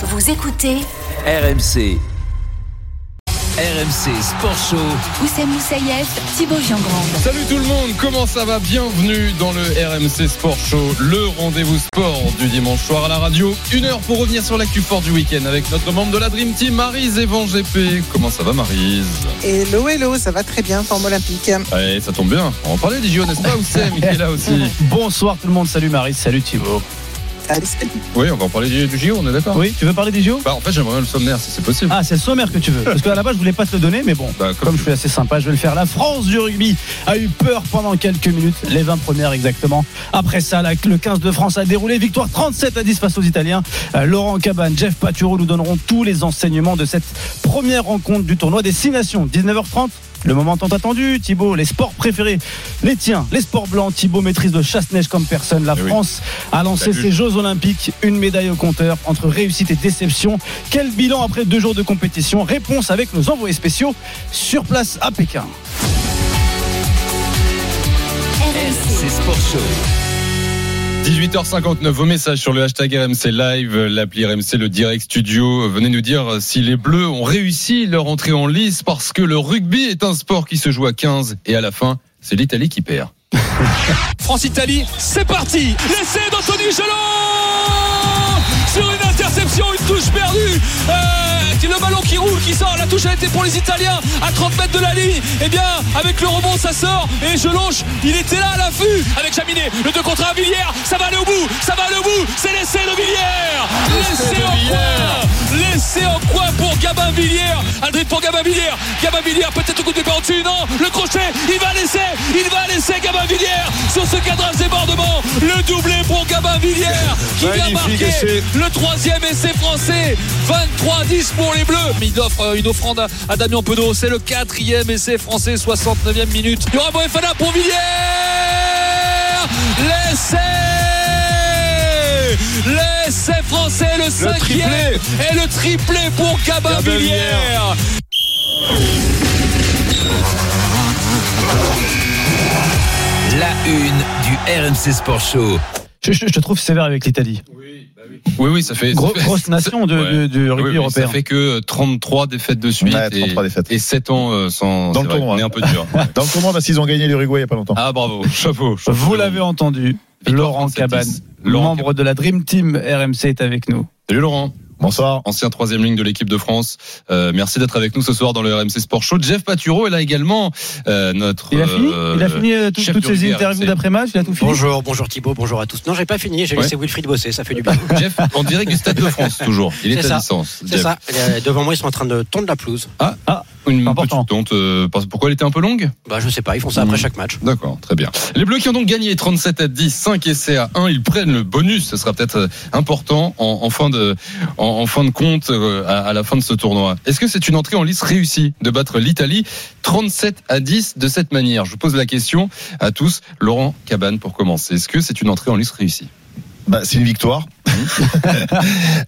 Vous écoutez RMC. RMC Sport Show. Oussem Moussaïef, Thibaut Giangrande. Salut tout le monde, comment ça va? Bienvenue dans le RMC Sport Show, le rendez-vous sport du dimanche soir à la radio. Une heure pour revenir sur l'actu fort du week-end avec notre membre de la Dream Team, Marise Evan GP. Comment ça va Marise Hello, hello, ça va très bien, forme olympique. Allez, ça tombe bien. On va parler des JO, n'est-ce pas Oussem Il est là aussi. Bonsoir tout le monde, salut Marie, salut Thibaut. Oui, on va en parler du, du JO, on est d'accord Oui, tu veux parler des JO Bah en fait j'aimerais bien le sommaire si c'est possible. Ah, c'est le sommaire que tu veux. Parce qu'à la base, je voulais pas te le donner, mais bon, Bah, comme je suis assez sympa, je vais le faire. La France du rugby a eu peur pendant quelques minutes, les 20 premières exactement. Après ça, la- le 15 de France a déroulé, victoire 37 à 10 face aux Italiens. Euh, Laurent Cabane, Jeff Paturo nous donneront tous les enseignements de cette première rencontre du tournoi des 6 nations. 19h30. Le moment tant attendu, Thibaut, les sports préférés, les tiens, les sports blancs. Thibaut maîtrise le chasse-neige comme personne. La Eh oui. France a lancé ses Jeux Olympiques, une médaille au compteur entre réussite et déception. Quel bilan après deux jours de compétition? Réponse avec nos envoyés spéciaux sur place à Pékin. RMC. Sport Show. 18h59, vos messages sur le hashtag RMC Live, l'appli RMC, le Direct Studio. Venez nous dire si les Bleus ont réussi leur entrée en lice parce que le rugby est un sport qui se joue à 15 et à la fin, c'est l'Italie qui perd. France-Italie, c'est parti L'essai d'Anthony Gelon Sur une interception, une touche perdue. Euh, Le ballon qui roule, qui sort, la touche a été pour les Italiens à 30 mètres de la ligne. Et bien, avec le rebond, ça sort. Et Gelon, il était là à l'affût. Avec Jaminet, le 2 contre 1, Villiers. Ça va aller au bout, ça va aller au bout. C'est l'essai de Villiers. L'essai en coin. L'essai en coin Gabin Villiers Aldrid pour Gabin Villiers Gabin Villiers, peut-être au coup de pied au-dessus, non Le crochet, il va laisser Il va laisser Gabin Villiers sur ce cadrage débordement. Le doublé pour Gabin Villiers qui vient marquer le troisième essai français. 23-10 pour les Bleus. Il offre euh, une offrande à- Damien Penaud. C'est le quatrième essai français, 69e minute. Il y aura Boefana pour Villiers. L'essai L'essai français, le cinquième et le triplé pour Gabin. La une du RMC Sport Show. Je, je- je te trouve sévère avec l'Italie. Oui, oui, ça fait. Gros- ça fait- grosse nation de, Ouais. de- de rugby Oui, oui, européen. Ça fait que 33 défaites de suite. Ouais, 33 et, défaites. Et 7 ans euh, sans. Dans le vrai, tournoi. On est un peu dur. Dans le tournoi, parce qu'ils ont gagné l'Uruguay il n'y a pas longtemps. ah, bravo. Chapeau. chapeau. Vous l'avez entendu, Laurent 37-10. Cabane, Laurent membre de la Dream Team RMC est avec nous. Salut Laurent. Bonsoir. ancien troisième ligne de l'équipe de France. Euh, merci d'être avec nous ce soir dans le RMC Sport Show. Jeff Paturo est là également, euh, notre. Il a fini euh, Il a fini tout- chef toutes ses interviews RMC. d'après-match Il a tout fini Bonjour, bonjour Thibaut, bonjour à tous. Non, j'ai pas fini, j'ai Ouais. laissé Wilfried bosser, ça fait du bien. Jeff, en direct du Stade de France toujours. Il est, à ça. distance. C'est ça. Devant moi, ils sont en train de tondre la pelouse. Une Important. petite euh, pourquoi elle était un peu longue? Bah, je sais pas, ils font ça après Mhm. chaque match. D'accord, très bien. Les Bleus qui ont donc gagné 37 à 10, 5 essais à 1, ils prennent le bonus. Ce sera peut-être euh, important en, en fin de, en, en fin de compte euh, à, à la fin de ce tournoi. Est-ce que c'est une entrée en lice réussie de battre l'Italie 37 à 10 de cette manière? Je vous pose la question à tous. Laurent Cabane pour commencer. Est-ce que c'est une entrée en lice réussie? Bah, c'est une victoire.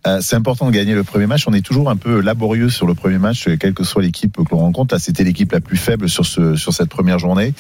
Euh, c'est important de gagner le premier match. On est toujours un peu laborieux sur le premier match, quelle que soit l'équipe que l'on rencontre. Là, c'était l'équipe la plus faible sur, ce, sur cette première journée.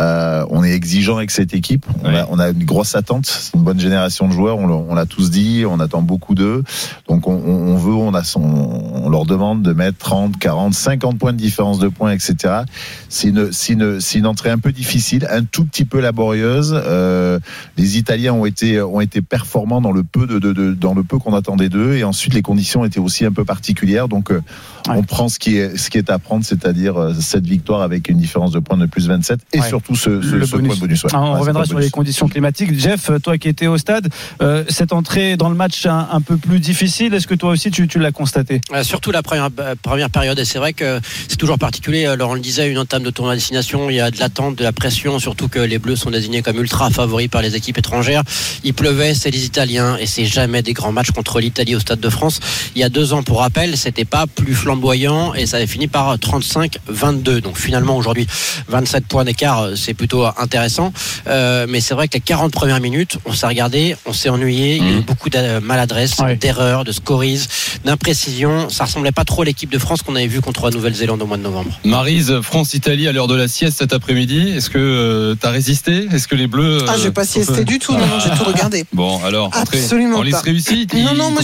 Euh, on est exigeant avec cette équipe. On, Ouais. a, on a une grosse attente. C'est une bonne génération de joueurs. On l'a- on l'a tous dit. On attend beaucoup d'eux. Donc, on, on on veut, on, a son, on leur demande de mettre 30, 40, 50 points de différence de points, etc. C'est une, c'est une, c'est une entrée un peu difficile, un tout petit peu laborieuse. Euh, les Italiens ont été, ont été performants dans le peu de, de, de- dans le peu qu'on attendait d'eux. Et ensuite, les conditions étaient aussi un peu particulières. Donc, euh, Ouais. on prend ce qui est, ce qui est à prendre, c'est-à-dire euh, cette victoire avec une différence de points de plus 27 et Ouais. surtout ce, ce, Le ce bonus. point de bonus. ouais. Ah, on Ouais, reviendra sur bonus. les conditions climatiques. Jeff, toi qui étais au stade, euh, cette entrée dans le match un, un peu plus difficile, est-ce que toi aussi tu, tu l'as constaté? Euh, surtout la première, euh, première période. Et c'est vrai que c'est toujours particulier. Laurent le disait, une entame de tournoi à destination. Il y a de l'attente, de la pression, surtout que les Bleus sont désignés comme ultra favoris par les équipes étrangères. Il pleuvait, c'est les Italiens. Et c'est jamais des grands matchs contre l'Italie au Stade de France. Il y a deux ans, pour rappel, c'était pas plus flamboyant. Et ça avait fini par 35-22. Donc finalement, aujourd'hui, 27 points d'écart, c'est plutôt intéressant. Euh, mais c'est vrai que les 40 premières minutes, on s'est regardé, on s'est ennuyé. Il y a eu Mhm. beaucoup de maladresse, Ouais. d'erreurs, de scories, d'imprécisions. Ça ressemblait pas trop à l'équipe de France qu'on avait vue contre la Nouvelle-Zélande au mois de novembre. Marise, France-Italie à l'heure de la sieste cet après-midi. Est-ce que tu as résisté? Est-ce que les Bleus. Ah, j'ai euh, pas sont siesté fait- du tout, non, non, j'ai tout regardé. Bon, alors, Absolument en liste pas. réussie. Non, non, moi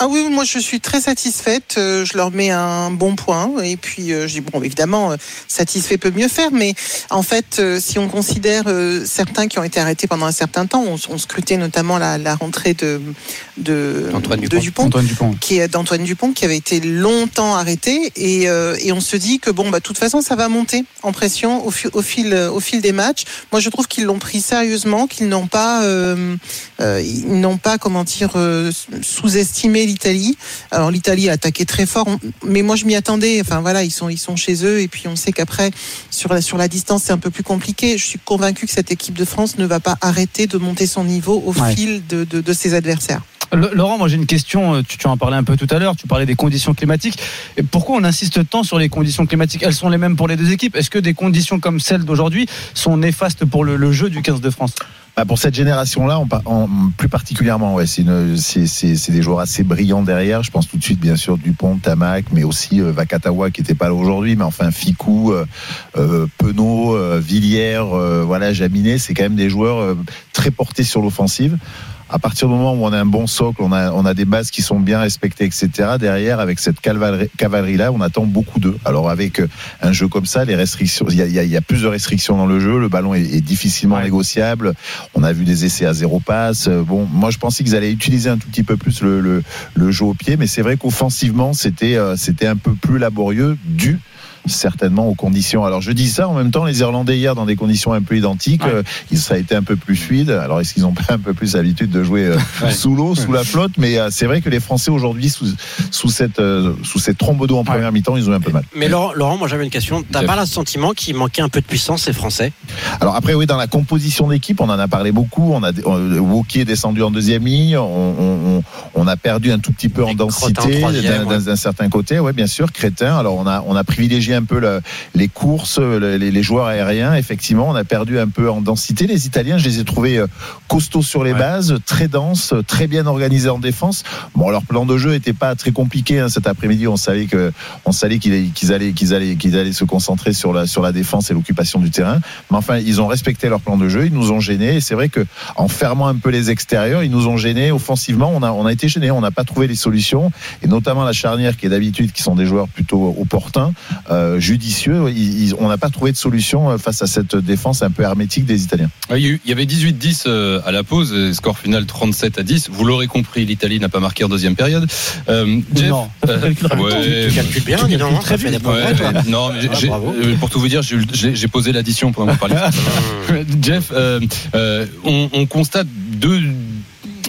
Ah oui, moi je suis très satisfaite. Euh, je leur mets un bon point. Et puis, euh, je dis, bon, évidemment, euh, satisfait peut mieux faire. Mais en fait, si on considère certains qui ont été arrêtés pendant un certain temps, on, on scrutait notamment la, la rentrée de, de, Antoine de Dupont. Dupont Antoine Dupont. qui est d'Antoine Dupont qui avait été longtemps arrêté et, et on se dit que bon bah de toute façon ça va monter en pression au, fi- au fil au fil des matchs. Moi je trouve qu'ils l'ont pris sérieusement, qu'ils n'ont pas euh, euh, ils n'ont pas comment dire euh, l'Italie. Alors l'Italie a attaqué très fort, mais moi je m'y attendais. Enfin voilà ils sont ils sont chez eux et puis on sait qu'après sur la sur la distance c'est un peu plus compliqué. Je suis convaincu que cette équipe de France ne va pas arrêter de monter son niveau au Ouais. fil de, de, de ses adversaires. Laurent, moi j'ai une question, euh, tu, tu en parlais un peu tout à l'heure, tu parlais des conditions climatiques. Et pourquoi on insiste tant sur les conditions climatiques? Elles sont les mêmes pour les deux équipes. Est-ce que des conditions comme celles d'aujourd'hui sont néfastes pour le, le jeu du 15 de France? Bah, pour cette génération-là, plus particulièrement, ouais, c'est des joueurs assez brillants derrière. Je pense tout de suite, bien sûr, Dupont, Tamac, mais aussi euh, Vakatawa qui n'était pas là aujourd'hui, mais enfin Ficou, euh, euh, Penaud, euh, Villiers, euh, voilà, Jaminet, c'est quand même des joueurs euh, très portés sur l'offensive. À partir du moment où on a un bon socle, on a, on a des bases qui sont bien respectées, etc. Derrière, avec cette cavalerie- cavalerie-là, on attend beaucoup d'eux. Alors avec euh, un jeu comme ça, les restrictions, il y a, y a- y a plus de restrictions dans le jeu. Le ballon est, est difficilement Ouais. négociable. On a vu des essais à zéro passe. Euh, Bon, moi je pensais qu'ils allaient utiliser un tout petit peu plus le, le, le jeu au pied, mais c'est vrai qu'offensivement c'était euh, c'était un peu plus laborieux dû certainement aux conditions. Alors je dis ça en même temps, les Irlandais hier dans des conditions un peu identiques, Ouais. euh, ça a été un peu plus fluide. Alors est-ce qu'ils ont pas un peu plus l'habitude de jouer euh, Ouais. sous l'eau, sous la flotte? Mais euh, c'est vrai que les Français aujourd'hui sous, sous cette euh, sous cette trombe d'eau en première mi-temps, ils ont eu un peu mal. Mais Laurent, Laurent, moi j'avais une question. T'as pas le sentiment qu'il manquait un peu de puissance, ces Français? Alors après, oui, dans la composition d'équipe, on en a parlé beaucoup. On a Wauquiez est descendu en deuxième ligne. On, on- a perdu un tout petit peu en densité d'un certain côté. Ouais, bien sûr, Crétin. Alors on a on a privilégié un peu le- les courses, le- les, les joueurs aériens. Effectivement, on a perdu un peu en densité. Les Italiens, je les ai trouvés euh, costauds sur les Ouais. bases, très denses, très bien organisés en défense. Bon, leur plan de jeu était pas très compliqué hein, cet après-midi. On savait que on savait qu'ils qu'ils allaient qu'ils allaient qu'ils allaient se concentrer sur la sur la défense et l'occupation du terrain. Mais enfin, ils ont respecté leur plan de jeu, ils nous ont gênés. Et c'est vrai que en fermant un peu les extérieurs, ils nous ont gênés offensivement. On a, on a été gênés, on n'a pas trouvé les solutions. Et notamment la charnière, qui est d'habitude, qui sont des joueurs plutôt opportuns, euh, judicieux. Ils- ils- on n'a pas trouvé de solution euh, face à cette défense un peu hermétique des Italiens. Ah, Il y avait 18-10 euh, à la pause, score final 37 à 10. Vous l'aurez compris, l'Italie n'a pas marqué en deuxième période. Euh, Jeff, Non, rapidement. ouais, Tu calcules bien, donc. hein, très ça fait vite. Ouais, toi. non, mais j'ai- Ah, j'ai- bravo. euh, pour tout vous dire, j'ai eu- j'ai j'ai posé l'addition pendant que vous parliez. Jeff, euh, euh, on, on constate deux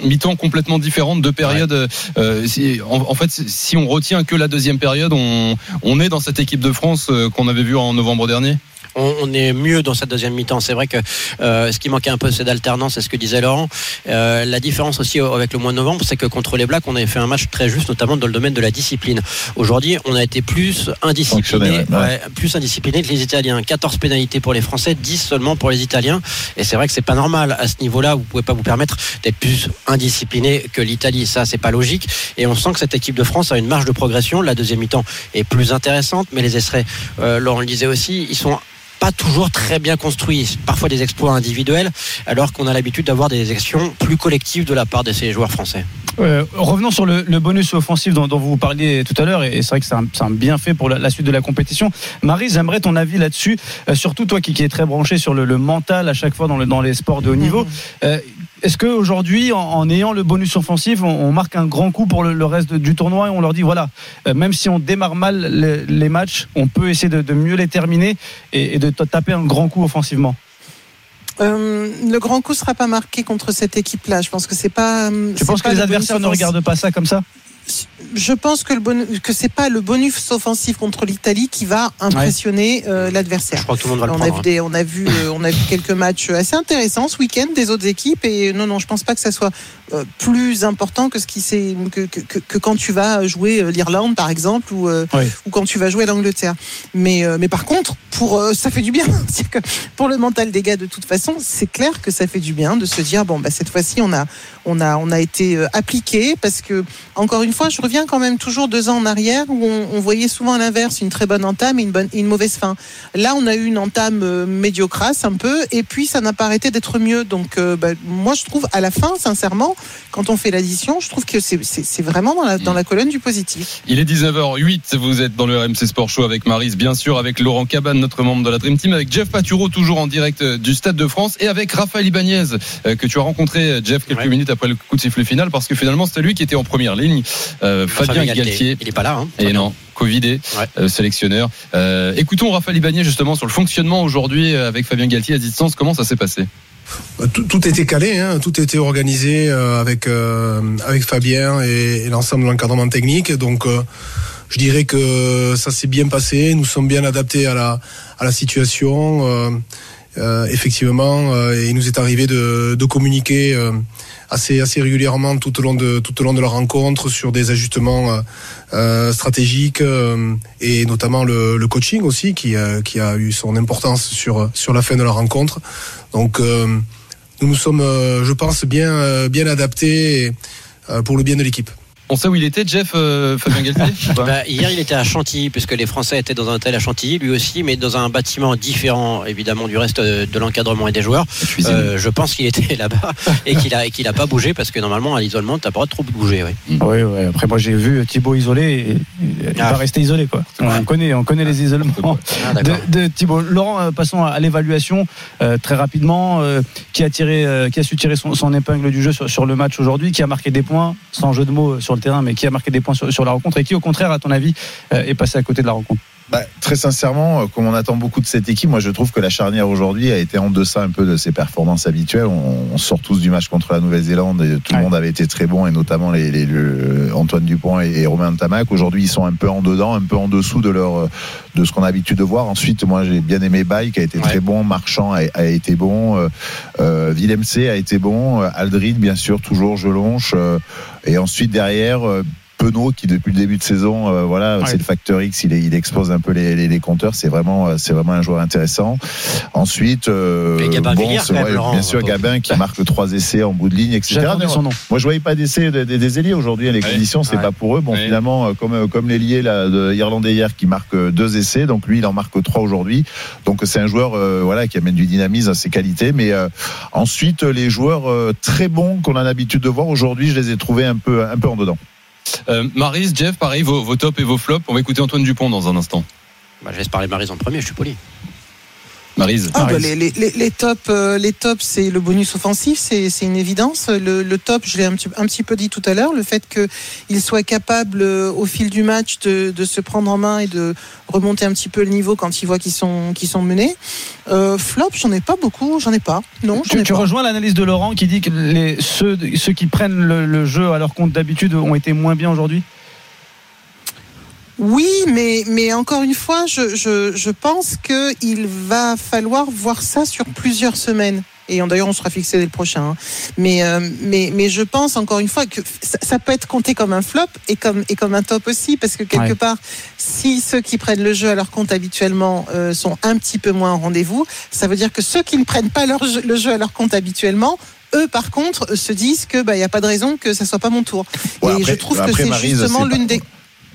mi-temps complètement différentes, deux périodes. euh, si- en, en fait, si on retient que la deuxième période, on, on est dans cette équipe de France euh, qu'on avait vue en novembre dernier. On, on est mieux dans cette deuxième mi-temps. C'est vrai que euh, ce qui manquait un peu, c'est d'alternance, c'est ce que disait Laurent. Euh, la différence aussi avec le mois de novembre, c'est que contre les Blacks, on avait fait un match très juste, notamment dans le domaine de la discipline. Aujourd'hui, on a été plus indiscipliné, Fonctionnel, ouais. ouais, plus indiscipliné que les Italiens. 14 pénalités pour les Français, 10 seulement pour les Italiens. Et c'est vrai que c'est pas normal à ce niveau-là. Vous pouvez pas vous permettre d'être plus indiscipliné que l'Italie. Ça, c'est pas logique. Et on sent que cette équipe de France a une marge de progression. La deuxième mi-temps est plus intéressante, mais les extraits, euh, Laurent le disait aussi, ils sont pas toujours très bien construits, parfois des exploits individuels, alors qu'on a l'habitude d'avoir des actions plus collectives de la part de ces joueurs français. Euh, revenons sur le, le bonus offensif dont, dont vous parliez tout à l'heure, et c'est vrai que c'est un, un bienfait pour la, la suite de la compétition. Marie, j'aimerais ton avis là-dessus, euh, surtout toi qui, qui es très branché sur le, le mental à chaque fois dans, le, dans les sports de haut niveau. Euh, Est-ce qu'aujourd'hui, en, en ayant le bonus offensif, on, on marque un grand coup pour le, le reste du tournoi et on leur dit voilà, euh, même si on démarre mal les, les matchs, on peut essayer de, de mieux les terminer et, et de taper un grand coup offensivement? Euh, le grand coup sera pas marqué contre cette équipe-là. Je pense que c'est pas. Tu penses que les adversaires ne regardent pas ça comme ça? Je pense que le bon, que c'est pas le bonus offensif contre l'Italie qui va impressionner euh, l'adversaire. Je crois que tout le monde va le On a, vu hein. on, a vu, euh, on a vu quelques matchs assez intéressants ce week-end des autres équipes et non, non, je pense pas que ça soit euh, plus important que, ce qui c'est, que, que, que- que quand tu vas jouer l'Irlande par exemple ou, ou quand tu vas jouer l'Angleterre. Mais, mais par contre, pour, ça fait du bien. Que pour le mental des gars, de toute façon, c'est clair que ça fait du bien de se dire bon, bah, cette fois-ci, on a, on a, on a été appliqué parce que, encore une fois, je reviens quand même toujours deux ans en arrière où on, on voyait souvent à l'inverse une très bonne entame et une, bonne, et une mauvaise fin. Là, on a eu une entame euh, médiocrasse un peu et puis ça n'a pas arrêté d'être mieux. Donc, euh, bah, moi, je trouve à la fin, sincèrement, quand on fait l'addition, je trouve que c'est- vraiment dans la, dans la colonne du positif. Il est 19h08, vous êtes dans le RMC Sport Show avec Maris, bien sûr, avec Laurent Cabane, notre membre de la Dream Team, avec Jeff Paturo, toujours en direct euh, du Stade de France, et avec Raphaël Ibanez, euh, que tu as rencontré, Jeff, quelques Ouais. minutes après le coup de sifflet final, parce que finalement, c'était lui qui était en première ligne, euh, Fabien Galtier. Il est pas là. Hein. Et non, Covidé, Ouais. euh, sélectionneur. Euh, écoutons Raphaël Ibanez justement sur le fonctionnement aujourd'hui avec Fabien Galtier à distance. Comment ça s'est passé? Bah, Tout, tout était calé, hein, tout était organisé euh, avec euh, avec Fabien et, et l'ensemble de l'encadrement technique. Donc, euh, je dirais que ça s'est bien passé. Nous sommes bien adaptés à la à la situation. Euh, euh, effectivement, euh, il nous est arrivé de, de communiquer euh, assez régulièrement tout au long de la rencontre sur des ajustements euh, euh, stratégiques euh, et notamment le, coaching aussi qui a eu son importance sur la fin de la rencontre. Donc nous nous sommes, je pense, bien adaptés pour le bien de l'équipe. On sait où il était, Jeff, euh, Fabien Galtier pas Bah, hier, il était à Chantilly, puisque les Français étaient dans un hôtel à Chantilly, lui aussi, mais dans un bâtiment différent, évidemment, du reste euh, de l'encadrement et des joueurs. Euh, je pense qu'il était là-bas et qu'il a, et qu'il a pas bougé, parce que normalement, à l'isolement, t'as pas le droit de trop bouger. Oui. Oui, ouais. Après, moi, j'ai vu Thibaut isolé. Et, il Ah. va rester isolé, quoi. On connaît, on connaît les isolements. Ah, de, de Thibaut. Laurent, passons à, l'évaluation euh, très rapidement. euh, qui a tiré, euh, qui a su tirer son, son épingle du jeu sur, sur le match aujourd'hui, qui a marqué des points, sans jeu de mots euh, terrain, mais qui a marqué des points sur, sur la rencontre et qui, au contraire, à ton avis, euh, est passé à côté de la rencontre? Bah, très sincèrement, euh, comme on attend beaucoup de cette équipe, moi je trouve que la charnière aujourd'hui a été en deçà un peu de ses performances habituelles. On, on sort tous du match contre la Nouvelle-Zélande et tout Ouais. le monde avait été très bon et notamment les, les- le- Antoine Dupont et, et Romain Tamac. Aujourd'hui, ils sont un peu en dedans, un peu en dessous de leur euh, de ce qu'on a l'habitude de voir. Ensuite, moi j'ai bien aimé Baye qui a été Ouais. très bon, Marchand a, a été bon, euh, euh, Villemc a été bon, euh, Aldrid bien sûr toujours Jelonche euh, et ensuite derrière. euh, Penaud qui depuis le début de saison, euh, voilà, Ouais. c'est le facteur X, il, est- il expose un peu les, les, les compteurs. C'est vraiment, euh, c'est vraiment un joueur intéressant. Ensuite, euh, même, Laurent, bien sûr, Gabin qui marque trois essais en bout de ligne, etc. Mais son nom. Moi, je voyais pas d'essais des, des, des ailiers aujourd'hui. Les Ouais. conditions, c'est Ouais. pas pour eux. Bon, Ouais. finalement, euh, comme comme l'ailier là, de irlandais hier qui marque deux essais, donc lui, il en marque trois aujourd'hui. Donc c'est un joueur, euh, voilà, qui amène du dynamisme à ses qualités. Mais euh, ensuite, les joueurs euh, très bons qu'on a l'habitude de voir aujourd'hui, je les ai trouvés un peu un peu en dedans. Euh, Maris, Jeff, pareil, vos, tops et vos flops. On va écouter Antoine Dupont dans un instant. Bah, je laisse parler Marise en premier, je suis poli. Marise. Ah, bah, Maryse. les, les, les, les tops, euh, les tops, c'est le bonus offensif, c'est c'est une évidence. Le, le top, je l'ai un petit, un petit peu dit tout à l'heure, le fait qu'il soit capable euh, au fil du match de, de se prendre en main et de remonter un petit peu le niveau quand il voit qu'ils sont, qu'ils sont menés. Euh, flop, j'en ai pas beaucoup, j'en ai pas. Non, Tu, ai tu pas. rejoins l'analyse de Laurent qui dit que les, ceux, ceux qui prennent le, le jeu à leur compte d'habitude ont été moins bien aujourd'hui? Oui, mais, mais encore une fois, je, je, je pense qu'il va falloir voir ça sur plusieurs semaines. Et d'ailleurs, on sera fixé dès le prochain. hein. Mais, euh, mais, mais je pense encore une fois que ça, ça peut être compté comme un flop et comme, et comme un top aussi, parce que quelque Ouais. part, si ceux qui prennent le jeu à leur compte habituellement euh, sont un petit peu moins au rendez-vous, ça veut dire que ceux qui ne prennent pas leur jeu- le jeu à leur compte habituellement, eux, par contre, se disent que bah il y a pas de raison que ça soit pas mon tour. Ouais, et après- je trouve que après, c'est justement l'une des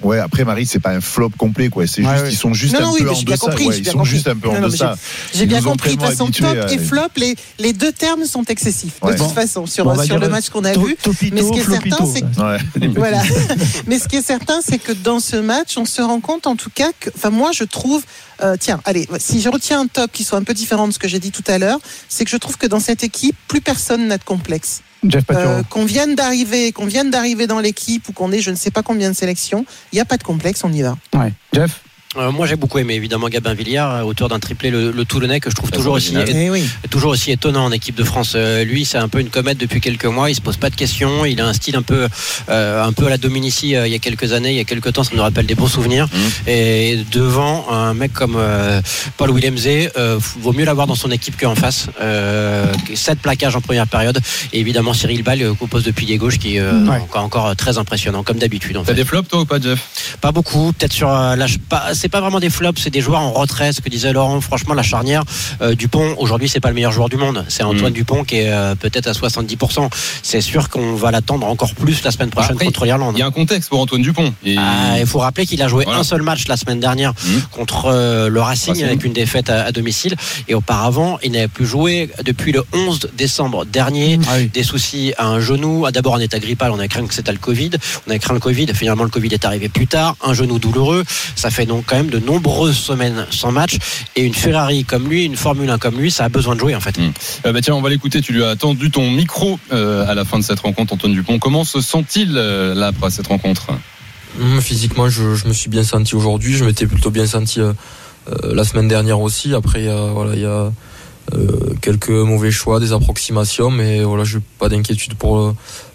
Ouais, après Marie, c'est pas un flop complet, quoi. C'est juste, ils sont juste un peu en deçà. ils sont compris. juste un peu en deçà. J'ai bien compris. De toute façon, top et flop, les, les deux termes sont excessifs. De toute façon, sur, le match qu'on a vu. Mais ce qui est certain, c'est. Voilà. Mais ce qui est certain, c'est que dans ce match, on se rend compte en tout cas que, enfin, moi, je trouve, euh, tiens, allez, si je retiens un top qui soit un peu différent de ce que j'ai dit tout à l'heure, c'est que je trouve que dans cette équipe, plus personne n'a de complexe. Euh, qu'on vienne d'arriver, qu'on vienne d'arriver dans l'équipe ou qu'on ait je ne sais pas combien de sélections, il n'y a pas de complexe, on y va. Ouais. Jeff Euh, moi, j'ai beaucoup aimé évidemment Gabin Villiard, euh, auteur d'un triplé, le, le Toulonnais, que je trouve toujours aussi. Eh oui. toujours aussi étonnant en équipe de France. Euh, lui, c'est un peu une comète depuis quelques mois. Il se pose pas de questions. Il a un style un peu, euh, un peu à la Dominici euh, il y a quelques années, il y a quelques temps. Ça nous rappelle des bons souvenirs. Et devant un mec comme euh, Paul Willemse, euh, vaut mieux l'avoir dans son équipe qu'en face. Euh, sept plaquages en première période. Et évidemment Cyril Ball au poste de pilier gauche, qui est euh, Ouais. encore, encore très impressionnant, comme d'habitude. En T'as fait. des flops, toi, ou pas, Jeff? Pas beaucoup, peut-être sur euh, la, pas, c'est pas vraiment des flops, c'est des joueurs en retrait. Ce que disait Laurent, franchement, la charnière euh, Dupont aujourd'hui, c'est pas le meilleur joueur du monde. C'est Antoine Mm. Dupont qui est euh, peut-être à 70%. C'est sûr qu'on va l'attendre encore plus la semaine prochaine Après, contre l'Irlande. Il y a un contexte pour Antoine Dupont. Et- Ah, il faut rappeler qu'il a joué Voilà. un seul match la semaine dernière Mhm. contre euh, le Racing, Racing. avec une défaite à, à domicile. Et auparavant, il n'avait plus joué depuis le 11 décembre dernier. Ah oui. Des soucis à un genou, Ah, d'abord en état grippal, on a craint que c'était le Covid. On a craint le Covid, finalement le Covid est arrivé plus tard. Un genou douloureux, ça fait donc quand même de nombreuses semaines sans match. Et une Ferrari comme lui, une Formule 1 comme lui, ça a besoin de jouer en fait. Euh, bah tiens, on va l'écouter. Tu lui as tendu ton micro euh, à la fin de cette rencontre, Antoine Dupont. Comment se sent-il euh, là après cette rencontre? Hum, Physiquement, je, je me suis bien senti aujourd'hui. Je m'étais plutôt bien senti euh, euh, la semaine dernière aussi. Après, il y a, voilà, il y a euh, quelques mauvais choix, des approximations, mais voilà, je n'ai pas d'inquiétude pour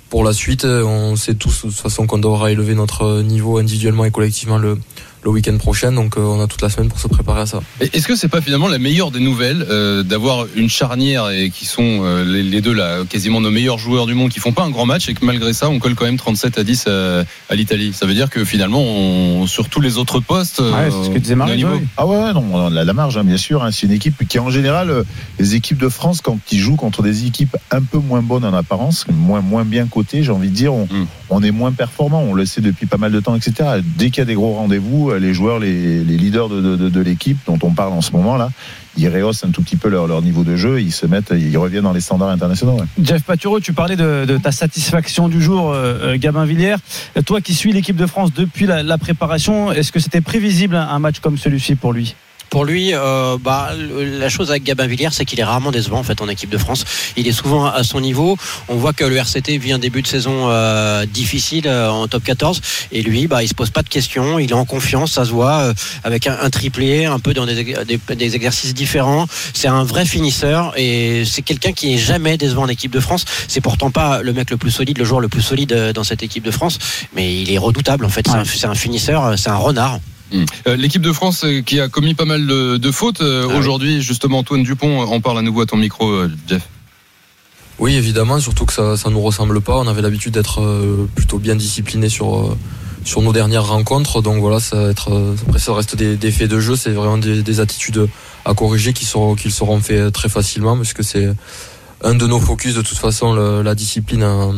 pour la suite. On sait tous de toute façon qu'on devra élever notre niveau individuellement et collectivement le le week-end prochain. Donc, euh, on a toute la semaine pour se préparer à ça. Est-ce que c'est pas finalement la meilleure des nouvelles euh, d'avoir une charnière et qui sont euh, les, les deux là quasiment nos meilleurs joueurs du monde qui font pas un grand match et que malgré ça on colle quand même 37 à 10 à, à l'Italie? Ça veut dire que finalement on, sur tous les autres postes Ouais, euh, c'est ce que disait on est au Marie. niveau. oui. Ah ouais, non, on a la marge, hein, bien sûr. hein. C'est une équipe qui, en général, les équipes de France, quand ils jouent contre des équipes un peu moins bonnes en apparence, moins, moins bien cotées, j'ai envie de dire, on, Mm. on est moins performant. On le sait depuis pas mal de temps, etc. Dès qu'il y a des gros rendez-vous, les joueurs, les, leaders de, l'équipe dont on parle en ce moment là, ils rehaussent un tout petit peu leur, niveau de jeu, ils se mettent, ils reviennent dans les standards internationaux. Jeff Paturo, tu parlais de, ta satisfaction du jour, euh, euh, Gabin Villiers. Euh, Toi qui suis l'équipe de France depuis la, préparation, est-ce que c'était prévisible un match comme celui-ci pour lui? Pour lui, euh, bah, la chose avec Gabin Villiers, c'est qu'il est rarement décevant en fait en équipe de France. Il est souvent à son niveau. On voit que le RCT vit un début de saison euh, difficile euh, en top 14 et lui, bah, il se pose pas de questions. Il est en confiance, ça se voit euh, avec un, un triplé, un peu dans des, des- des exercices différents. C'est un vrai finisseur et c'est quelqu'un qui est jamais décevant en équipe de France. C'est pourtant pas le mec le plus solide, le joueur le plus solide euh, dans cette équipe de France, mais il est redoutable en fait. C'est un- C'est un, finisseur, euh, c'est un renard. Euh, L'équipe de France euh, qui a commis pas mal de, de fautes euh, Ah oui. aujourd'hui, justement Antoine Dupont en parle à nouveau à ton micro, Jeff. Oui, évidemment, surtout que ça, ça nous ressemble pas. On avait l'habitude d'être plutôt bien discipliné sur sur nos dernières rencontres. Donc voilà, ça être après ça reste des, des faits de jeu. C'est vraiment des, des attitudes à corriger qui seront qui seront faits très facilement parce que c'est un de nos focus de toute façon le- la discipline en,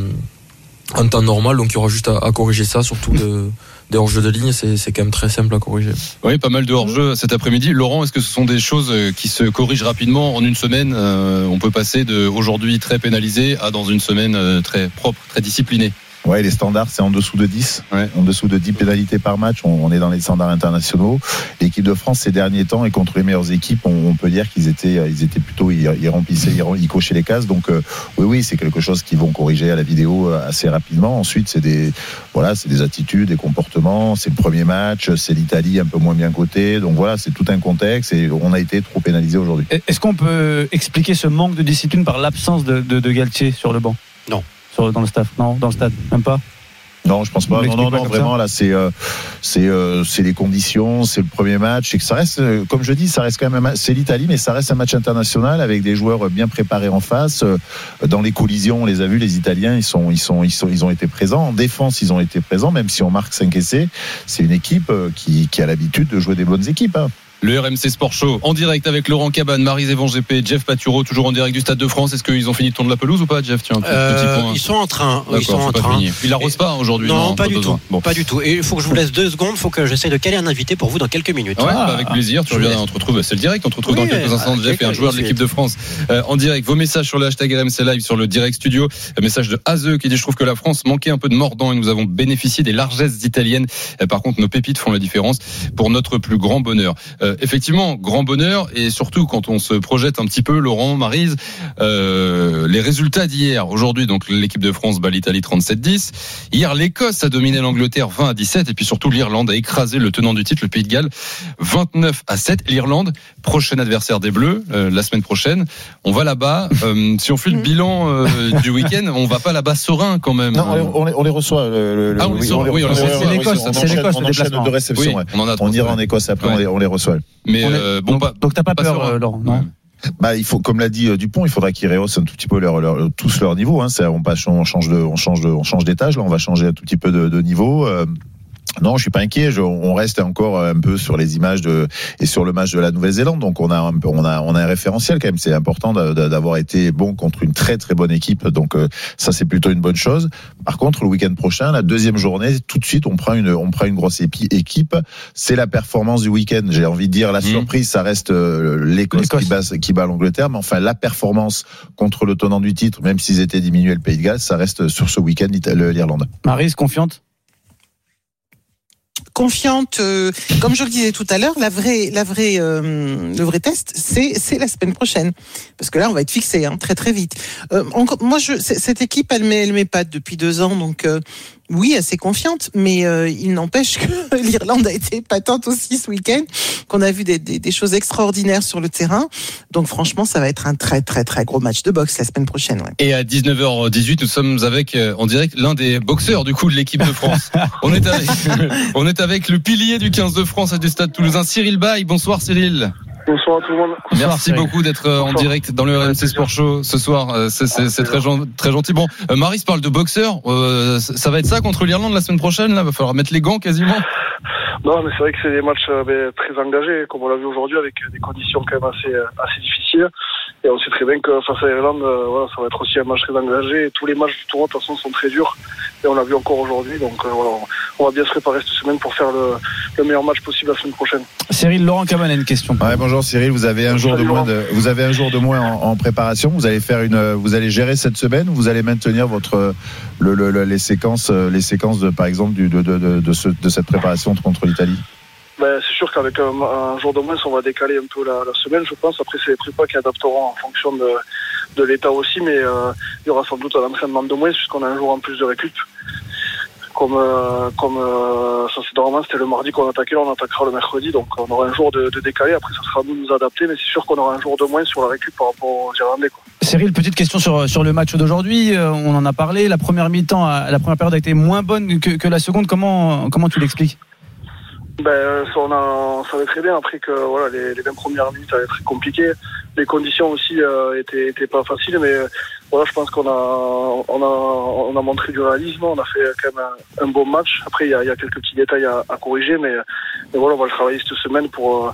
en temps normal. Donc il y aura juste à, à corriger ça, surtout de, des hors-jeux de ligne. C'est quand même très simple à corriger. Oui, pas mal de hors-jeu cet après-midi. Laurent, est-ce que ce sont des choses euh, qui se corrigent rapidement en une semaine euh, On peut passer de aujourd'hui très pénalisé à dans une semaine euh, très propre, très disciplinée? Ouais, les standards, c'est en dessous de 10. Ouais. En dessous de 10 pénalités par match. On, on est dans les standards internationaux. L'équipe de France, ces derniers temps, et contre les meilleures équipes, on, on peut dire qu'ils étaient, ils étaient plutôt, ils, ils remplissaient, ils, rem- ils cochaient les cases. Donc, euh, oui, oui, c'est quelque chose qu'ils vont corriger à la vidéo euh, assez rapidement. Ensuite, c'est des, voilà, c'est des attitudes, des comportements. C'est le premier match. C'est l'Italie un peu moins bien cotée. Donc voilà, c'est tout un contexte et on a été trop pénalisé aujourd'hui. Est-ce qu'on peut expliquer ce manque de discipline par l'absence de, de, de Galtier sur le banc? Non. Sur, dans le staff Non, dans le stade, même pas Non, je pense pas. Non, non, non, vraiment là, c'est euh, c'est euh, c'est les conditions, c'est le premier match, et que ça reste, euh, comme je dis, ça reste quand même, c'est l'Italie, mais ça reste un match international avec des joueurs bien préparés en face. Dans les collisions, on les a vus, les Italiens, ils sont, ils sont, ils sont, ils ont été présents. En défense, ils ont été présents, même si on marque 5 essais. C'est une équipe qui, qui a l'habitude de jouer des bonnes équipes. hein. Le RMC Sport Show en direct avec Laurent Cabane, Marie Evan GP, Jeff Paturo, toujours en direct du Stade de France. Est-ce qu'ils ont fini de tourner la pelouse ou pas, Jeff? Tiens, un petit, Euh, point. ils sont en train. Ils sont en train. fini. Il arrose pas aujourd'hui Non, pas, du tout. Bon. Pas du tout. Et il faut que je vous laisse deux secondes. Il faut que j'essaie de caler un invité pour vous dans quelques minutes. Ouais, Ah. bah, avec plaisir. Tu reviens, on te retrouve. C'est le direct. On te retrouve Oui, dans quelques instants. Jeff et un joueur de l'équipe de France euh, en direct. Vos messages sur le hashtag RMC Live sur le direct studio. Un message de Azeux qui dit je trouve que la France manquait un peu de mordant et nous avons bénéficié des largesses italiennes. Euh, par contre, nos pépites font la différence pour notre plus grand bonheur. Euh, effectivement, grand bonheur et surtout quand on se projette un petit peu, Laurent, Marise, euh, les résultats d'hier. Aujourd'hui, donc l'équipe de France bat l'Italie 37-10. Hier, l'Écosse a dominé l'Angleterre 20 à 17 et puis surtout l'Irlande a écrasé le tenant du titre, le Pays de Galles, 29 à 7. L'Irlande, prochain adversaire des Bleus euh, la semaine prochaine. On va là-bas. Euh, si on fait le bilan euh, du week-end, on va pas là-bas serein quand même. Non, on les, on reçoit. le- le- le- Ah, on les reçoit, oui, on les reçoit. C'est l'Écosse, on c'est l'Écosse, on le enchaîne déplacement. de réception. Oui, ouais. on en a On ira en Écosse après, Ouais. on, les, on reçoit. Mais euh, bon, donc, pas, donc t'as pas pas peur, serein. euh, Laurent non Ouais. Bah, il faut, comme l'a dit euh, Dupont, il faudra qu'ils rehaussent un tout petit peu leur, leur- tous leur niveau. Hein. C'est- On, passe, on change de, on change de, on change d'étage. Là, on va changer un tout petit peu de, de niveau. Euh, Non, je suis pas inquiet. Je- on reste encore un peu sur les images de et sur le match de la Nouvelle-Zélande. Donc on a un peu, on a on a un référentiel quand même. C'est important d'a- d'a- d'avoir été bon contre une très très bonne équipe. Donc euh, ça c'est plutôt une bonne chose. Par contre, le week-end prochain, la deuxième journée, tout de suite on prend une on prend une grosse équipe. C'est la performance du week-end. J'ai envie de dire la Mhm. surprise, ça reste euh, l'Écosse qui bat qui bat l'Angleterre. Mais enfin la performance contre le tenant du titre, même s'ils étaient diminués le Pays de Galles, ça reste sur ce week-end l'Irlande. Marise, confiante? Confiante, euh, comme je le disais tout à l'heure, la vraie, la vraie, euh, le vrai test, c'est la semaine prochaine, parce que là, on va être fixé hein, très très vite. Euh, moi, cette équipe, elle met, elle met pas depuis deux ans, donc euh, oui, assez confiante, mais euh, il n'empêche que l'Irlande a été patente aussi ce week-end, qu'on a vu des, des, des choses extraordinaires sur le terrain. Donc franchement, ça va être un très très très gros match de boxe la semaine prochaine. Ouais. Et à 19h18, nous sommes avec euh, en direct l'un des boxeurs du coup de l'équipe de France. on est avec on est avec le pilier du 15 de France et du Stade Toulousain, Cyril Baye. Bonsoir Cyril. Bonsoir à tout le monde. Merci beaucoup d'être euh, en direct dans le RMC Sport Show ce soir. Euh, C'est très, gen- très gentil. Bon, euh, Marie se parle de boxeur. Euh, ça va être ça contre l'Irlande la semaine prochaine. Là, va falloir mettre les gants quasiment. Non, mais c'est vrai que c'est des matchs euh, ben, très engagés, comme on l'a vu aujourd'hui, avec des conditions quand même assez, assez difficiles. Et on sait très bien que face à l'Irlande, euh, voilà, ça va être aussi un match très engagé. Et tous les matchs du tournoi, de toute façon, sont très durs. Et on l'a vu encore aujourd'hui. Donc euh, voilà, on- va bien se préparer cette semaine pour faire le, le meilleur match possible la semaine prochaine. Cyril, Laurent Caban a une question. Ouais, bonjour Cyril, vous avez un jour de moins de, vous avez un jour de moins en, en préparation. Vous allez faire une, vous allez gérer cette semaine ou vous allez maintenir votre le, le- le- les séquences, les séquences de par exemple du, de, de, de, de, ce- de cette préparation contre l'Italie? Ben, c'est sûr qu'avec un, un jour de moins, on va décaler un peu la, la semaine, je pense. Après, c'est les prépas qui adapteront en fonction de, de l'état aussi, mais euh, il y aura sans doute un entraînement de moins puisqu'on a un jour en plus de récup. Comme, euh, comme euh, ça c'est normalement c'était le mardi qu'on attaquait, là on attaquera le mercredi, donc on aura un jour de, de décalé. Après, ça sera à nous de nous adapter, mais c'est sûr qu'on aura un jour de moins sur la récup par rapport aux Irlandais. Quoi. Cyril, petite question sur, sur le match d'aujourd'hui. Euh, On en a parlé. La première mi-temps, a- la première période a été moins bonne que, que la seconde. Comment, comment tu l'expliques? Ben, ça, on, a, on savait très bien après que voilà, les, les 20 premières minutes allaient être très compliquées. Les conditions aussi euh, étaient, étaient pas faciles, mais euh, voilà, je pense qu'on a, on a, on a montré du réalisme. On a fait quand même un, un bon match. Après, il y a, y a quelques petits détails à, à corriger, mais, mais voilà, on va le travailler cette semaine pour, euh,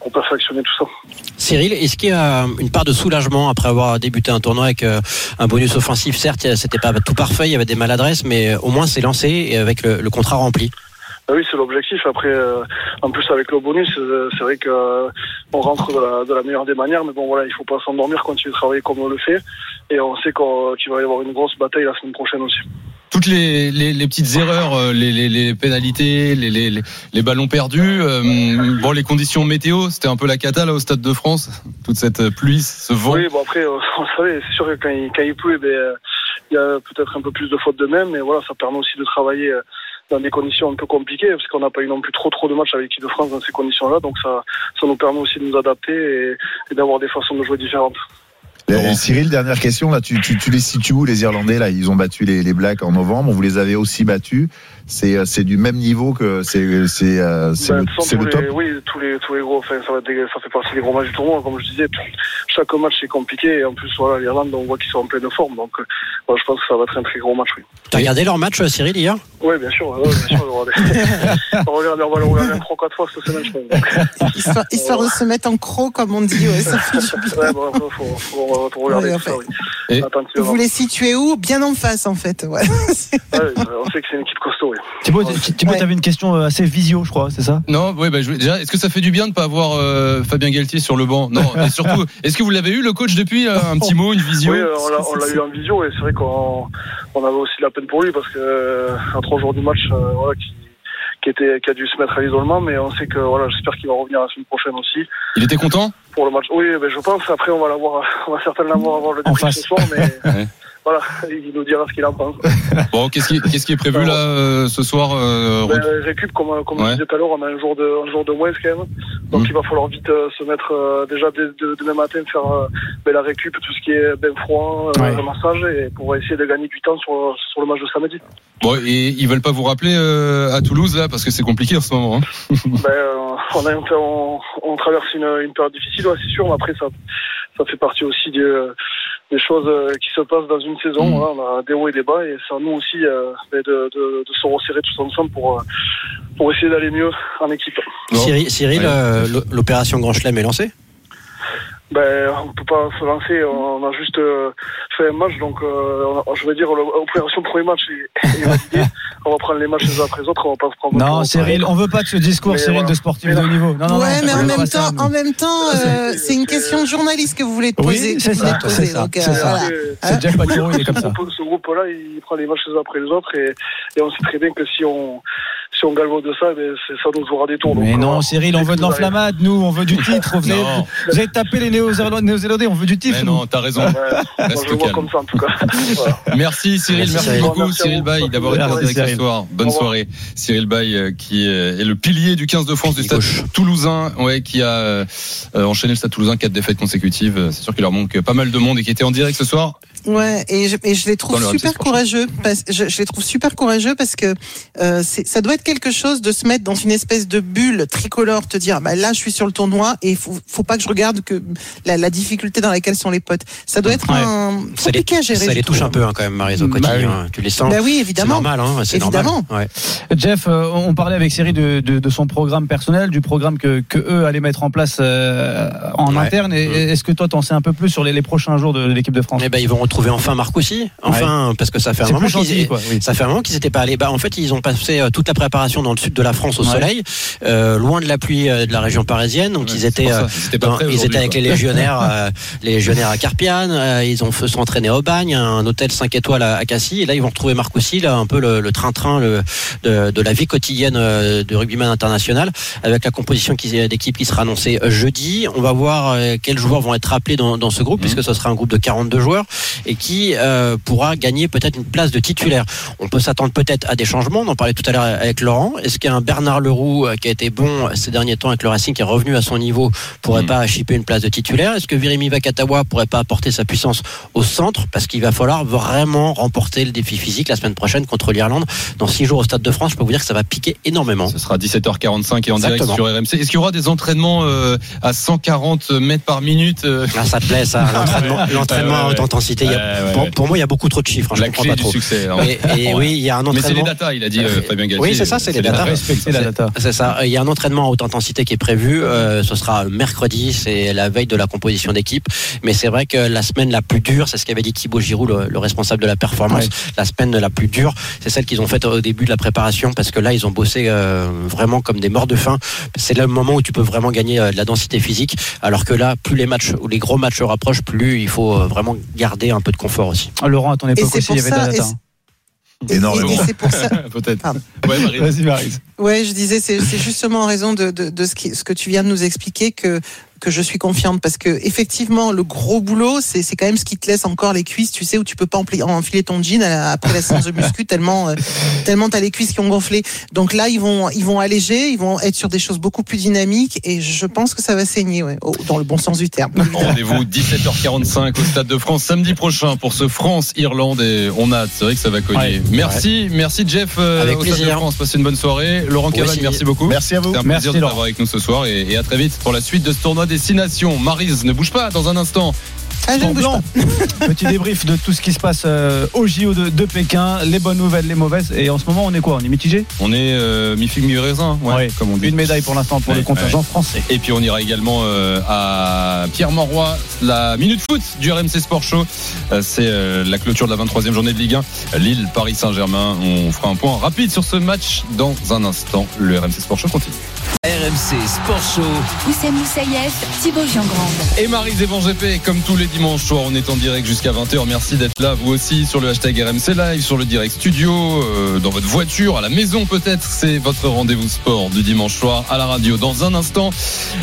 pour perfectionner tout ça. Cyril, est-ce qu'il y a une part de soulagement après avoir débuté un tournoi avec euh, un bonus offensif? Certes, c'était pas tout parfait, il y avait des maladresses, mais au moins c'est lancé et avec le, le contrat rempli. Ben oui, c'est l'objectif. Après, euh, en plus avec le bonus, euh, c'est vrai que euh, on rentre de la, de la meilleure des manières, mais bon voilà, il faut pas s'endormir, continuer de travailler comme on le fait, et on sait qu'on- qu'il va y avoir une grosse bataille la semaine prochaine aussi. Toutes les, les, les petites erreurs, euh, les, les, les pénalités, les, les, les- les ballons perdus. euh, bon, les conditions météo, c'était un peu la cata là au Stade de France. Toute cette pluie, ce vent. Oui, bon après, euh, on le savait, c'est sûr que quand il, quand il pleut, ben, euh, il y a peut-être un peu plus de fautes de même, mais voilà, ça permet aussi de travailler euh, dans des conditions un peu compliquées, parce qu'on n'a pas eu non plus trop trop de matchs avec l'équipe de France dans ces conditions-là, donc ça, ça nous permet aussi de nous adapter et, et d'avoir des façons de jouer différentes. Euh, Cyril, dernière question là, tu, tu, tu les situes où les Irlandais là? Ils ont battu les, les Blacks en novembre. Vous les avez aussi battus. C'est euh, c'est du même niveau que c'est c'est euh, c'est Ben, le, c'est le les- top. Oui, tous les, tous les gros, enfin, ça, va être des- ça fait partie des gros matchs du tournoi, comme je disais. Chaque match c'est compliqué, et en plus, voilà, l'Irlande, on voit qu'ils sont en pleine forme, donc euh, voilà, je pense que ça va être un très gros match, oui. T'as regardé leur match, Cyril, hier? Oui, bien sûr, ouais, bien sûr, on va on le regarder 3-4 fois cette semaine, je pense. donc. Histoire, histoire de se mettre en croc, comme on dit. Ouais, ça fait du bien. Ouais, bon, faut, regarder Ouais, tout ça, en oui. Et- Attentivement. Vous les situez où? Bien en face, en fait. Ouais. Ouais, on sait que c'est une équipe costaud, oui. Thibaut, Ouais. Thibaut Ouais. tu avais une question euh, assez visio, je crois, c'est ça? Non, oui, bah, je, déjà, est-ce que ça fait du bien de pas avoir euh, Fabien Galtier sur le banc? Non, et surtout, est-ce que vous l'avez eu le coach depuis euh, un petit mot, une visio? Oui, on l'a, eu en visio et c'est vrai qu'on on avait aussi de la peine pour lui parce que euh, à trois jours du match, euh, voilà, qui, qui était qui a dû se mettre à l'isolement, mais on sait que voilà, j'espère qu'il va revenir la semaine prochaine aussi Il était content? Pour le match. Oui, ben je pense. Après, on va l'avoir, on va certainement l'avoir avant le débrief ce soir, mais. voilà, il nous dira ce qu'il en pense. Bon, qu'est-ce qui, qu'est-ce qui est prévu là euh, ce soir euh, Ben, récup, comme, comme Ouais. je disais tout à l'heure, on a un jour de, un jour de moins quand même. Donc Mm. il va falloir vite euh, se mettre euh, déjà dès, de- demain matin faire euh, ben, la récup, tout ce qui est bain froid, euh, Ouais. le massage, et pour essayer de gagner du temps sur, sur le match de samedi. Bon, et ils veulent pas vous rappeler euh, à Toulouse là parce que c'est compliqué en ce moment. Hein. Ben, euh, on, a, on, on traverse une, une période difficile, ouais, c'est sûr, mais après ça, ça fait partie aussi des, des choses euh, qui se passent dans une saison. Mm. voilà, on a des hauts et des bas, et c'est à nous aussi euh, ben, de, de, de se resserrer tous ensemble pour, euh, pour essayer d'aller mieux en équipe. Cyril, Cyril, Ouais. euh, l- l'opération Grand Chelem est lancée? Ben, on peut pas se lancer, on a juste euh, fait un match, donc euh, je veux dire, l'opération premier match est, validée. On va prendre les matchs les uns après les autres, on va pas se prendre. Non, Cyril, on veut pas de ce discours, Mais Cyril, voilà. de sportif Mais de haut niveau. Non, non, ouais, non, mais en même temps, en même temps, euh, c'est une question de journaliste que vous voulez Oui, poser. c'est ça, c'est ça, euh, voilà. C'est Jeff Paturo, il est comme ce ça. Ce groupe-là, il prend les matchs les uns après les autres et, et on sait très bien que si on, si on galvaude de ça, ben, c'est- ça nous jouera des tours. Mais donc, non, euh, Cyril, on veut de l'enflammade, nous, on veut du titre. Vous avez, Non. vous avez tapé les Néo-Zélandais, on veut du titre. Mais nous. non, t'as raison. Ouais, moi, je comme ça en tout cas. Voilà. Merci Cyril, Merci, beaucoup Merci Cyril. Bay d'avoir été direct ce Cyril. soir. Bonne soirée. Cyril Bay euh, qui euh, est le pilier du 15 de France du Stade. Toulousain, ouais, qui a enchaîné le Stade Toulousain quatre défaites consécutives. C'est sûr qu'il leur manque pas mal de monde et qui était en direct ce soir. Ouais, et je, et je les trouve le super courageux. Parce, je, je les trouve super courageux parce que euh, c'est- ça doit être quelque chose de se mettre dans une espèce de bulle tricolore, te dire bah là je suis sur le tournoi et faut, faut pas que je regarde que la, la difficulté dans laquelle sont les potes. Ça doit être Ouais. un Ça les, compliqué à gérer. ça les touche trouve. un peu hein, quand même, Marie, au Bah quotidien. oui. hein. Tu les sens. Bah oui, c'est évidemment. normal, hein, c'est Évidemment. normal. Ouais. Jeff, euh, on parlait avec Cyril de, de, de son programme personnel, du programme que, que eux allaient mettre en place euh, en Ouais. interne. Mm. Est-ce que toi, t'en sais un peu plus sur les, les prochains jours de l'équipe de France? Eh ben, ils vont retrouver enfin Marc aussi. Enfin, parce que ça fait un moment qu'ils. Oui. Ça fait un moment qu'ils n'étaient pas allés. Bah, en fait, ils ont passé euh, toute la préparation dans le sud de la France au Ouais. soleil, euh, loin de la pluie euh, de la région parisienne. Donc Ouais, ils étaient, euh, Ils étaient dans- ils avec quoi. les légionnaires, euh, les légionnaires à Carpiane. euh, ils ont fait se entraîner au Bagne, un hôtel 5 étoiles à, à Cassis. Et là, ils vont retrouver Marc aussi, là, un peu le train-train le, de, de la vie quotidienne de rugbyman international, avec la composition qui- d'équipe qui sera annoncée jeudi. On va voir quels joueurs vont être appelés dans, dans ce groupe, Mhm. puisque ce sera un groupe de 42 joueurs et qui euh, pourra gagner peut-être une place de titulaire. On peut s'attendre peut-être à des changements. On en parlait tout à l'heure avec Laurent. Est-ce qu'un Bernard Leroux, euh, qui a été bon ces derniers temps avec le Racing, qui est revenu à son niveau, pourrait Mhm. pas chipper une place de titulaire? Est-ce que Virimi Vakatawa pourrait pas apporter sa puissance au centre? Parce qu'il va falloir vraiment remporter le défi physique la semaine prochaine contre l'Irlande. Dans six jours au Stade de France, je peux vous dire que ça va piquer énormément. Ce sera 17h45 et en direct Exactement. sur RMC. Est-ce qu'il y aura des entraînements euh, à 140 mètres par minute euh, Ah, ça te plaît, ça, l'entraînement, à haute intensité. Il y a- Ouais, ouais, pour, ouais. pour moi, il y a beaucoup trop de chiffres. hein, je La comprends clé pas du trop. succès. hein. Et, et oui, il y a un Mais c'est entraînement. les datas, il a dit euh, Fabien Galtier. Oui, c'est ça, c'est les datas. Respecter la data. C'est ça. Il y a un entraînement à haute intensité qui est prévu. euh, ce sera mercredi. C'est la veille de la composition d'équipe. Mais c'est vrai que la semaine la plus dure, c'est ce qu'avait dit Thibaut Giroud, le, le responsable de la performance. Ouais. La semaine la plus dure, c'est celle qu'ils ont faite au début de la préparation parce que là, ils ont bossé euh, vraiment comme des morts de faim. C'est le moment où tu peux vraiment gagner euh, de la densité physique. Alors que là, plus les matchs ou les gros matchs se rapprochent, plus il faut euh, vraiment garder un peu de confort aussi. Laurent, à ton époque aussi, pour il y avait de ça- la data. c'est- hein. Et- Énormément. et c'est pour ça. Peut-être. Ouais, Marie. Ouais, je disais, c'est c'est justement en raison de, de, de ce, qui, ce que tu viens de nous expliquer que que je suis confiante parce que effectivement le gros boulot c'est c'est quand même ce qui te laisse encore les cuisses tu sais où tu peux pas enfiler ton jean après la séance de muscu tellement euh, tellement t'as les cuisses qui ont gonflé donc là ils vont ils vont alléger ils vont être sur des choses beaucoup plus dynamiques et je pense que ça va saigner ouais, dans le bon sens du terme Rendez-vous 17h45 au Stade de France samedi prochain pour ce France-Irlande et on a hâte. C'est vrai que ça va cogner. Ouais. merci, merci Jeff euh, Avec au Stade de plaisir. France. Passez une bonne soirée. Laurent aussi. merci beaucoup. Merci à vous. Merci, plaisir t'avoir avec nous ce soir et, et à très vite pour la suite de ce tournoi Destination. Marise, ne bouge pas dans un instant. ah, je ne bouge Blanc. pas. Petit débrief de tout ce qui se passe euh, au JO de, de Pékin, les bonnes nouvelles, les mauvaises. Et en ce moment, on est quoi? On est mitigé? On est euh, mi-figue, mi-raisin, ouais, Ouais. comme on dit. Une médaille pour l'instant pour Ouais, le contingent français. Et puis on ira également euh, à Pierre Mauroy, la minute foot du RMC Sport Show. Euh, C'est euh, la clôture de la 23e journée de Ligue 1. Lille, Paris Saint-Germain. On fera un point rapide sur ce match dans un instant. Le RMC Sport Show continue. RMC Sport Show. Oussem Moussaïef, Thibaut Giangrande. Et Marie Zévan GP, comme tous les dimanches soirs, on est en direct jusqu'à 20h. Merci d'être là, vous aussi, sur le hashtag RMC Live, sur le direct studio, euh, dans votre voiture, à la maison peut-être. C'est votre rendez-vous sport du dimanche soir à la radio. Dans un instant,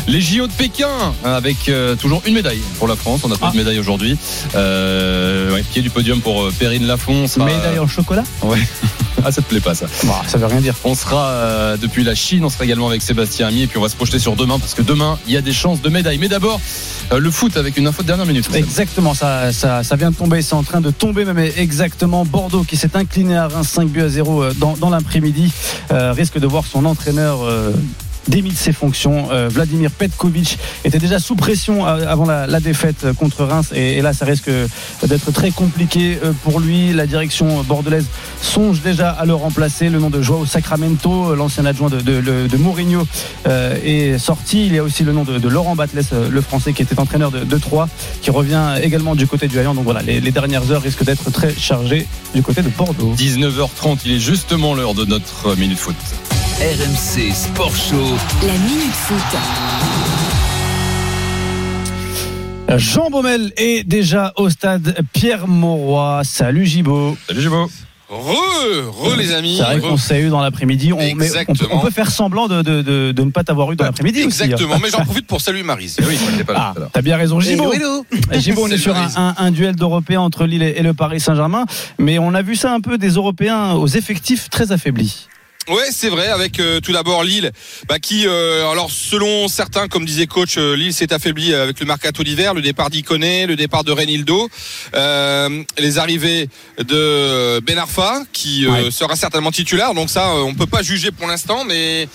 les JO de Pékin, hein, avec euh, toujours une médaille pour la France. On n'a pas Ah. de médaille aujourd'hui. Euh, ouais, pied du podium pour euh, Perrine Lafont. Médaille en chocolat? Ah, ça te plaît pas ça Bah, Ça veut rien dire. on sera euh, depuis la Chine, on sera également avec Sébastien Ami et puis on va se projeter sur demain parce que demain il y a des chances de médaille. Mais d'abord euh, le foot avec une info de dernière minute. Exactement, ça, ça, ça vient de tomber, c'est en train de tomber même exactement. Bordeaux qui s'est incliné à Reims 5 buts à 0 euh, dans, dans l'après-midi euh, risque de voir son entraîneur démis de ses fonctions. Euh, Vladimir Petkovic était déjà sous pression euh, avant la, défaite contre Reims et, là ça risque d'être très compliqué euh, pour lui. La direction bordelaise songe déjà à le remplacer. Le nom de Joao Sacramento, l'ancien adjoint de, Mourinho, euh, est sorti. Il y a aussi le nom de, Laurent Batles, euh, le français qui était entraîneur de, de Troyes, qui revient également du côté du Hayan. Donc voilà, les, les dernières heures risquent d'être très chargées du côté de Bordeaux. 19h30, il est justement l'heure de notre Minute Foot. RMC Sport Show. La Minute Foot. Jean Baumel est déjà au stade Pierre Mauroy. Salut Gibo. Salut Gibo. Re, re les amis. C'est vrai qu'on s'est eu dans l'après-midi. On, on, peut, Exactement. on peut faire semblant de, de, de, de ne pas t'avoir eu dans l'après-midi aussi. hein. Exactement, mais j'en profite pour saluer Marise. Oui, pas là Ah, t'as bien raison, Gibo. Gibo, on est sur un, duel d'Européens entre Lille et, et le Paris Saint-Germain, mais on a vu ça un peu des Européens aux effectifs très affaiblis. Ouais, c'est vrai. Avec euh, tout d'abord Lille, bah, qui, euh, alors selon certains, comme disait coach, euh, Lille s'est affaibli avec le mercato d'hiver, le départ d'Iconé, le départ de Renildo, euh, les arrivées de Ben Arfa, qui euh, Ouais. sera certainement titulaire. Donc ça, on peut pas juger pour l'instant, mais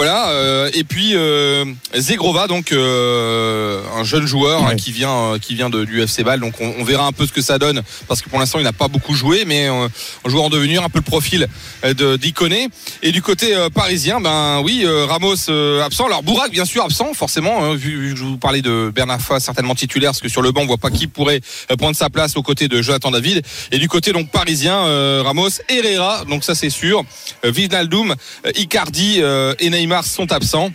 voilà. euh, et puis euh, Zegrova, donc euh, un jeune joueur Ouais. hein, qui vient, qui vient de l'UFC Bâle. Donc on, on verra un peu ce que ça donne, parce que pour l'instant il n'a pas beaucoup joué, mais un joueur en devenir, un peu le profil de d'Iconé. Et du côté parisien, ben oui, Ramos absent. Alors Bourac, bien sûr, absent, forcément, hein, vu, vu que je vous parlais de Bernard Fa, certainement titulaire, parce que sur le banc, on voit pas qui pourrait prendre sa place aux côtés de Jonathan David. Et du côté donc parisien, Ramos, Herrera, donc ça c'est sûr. Euh, Icardi et Neymar sont absents.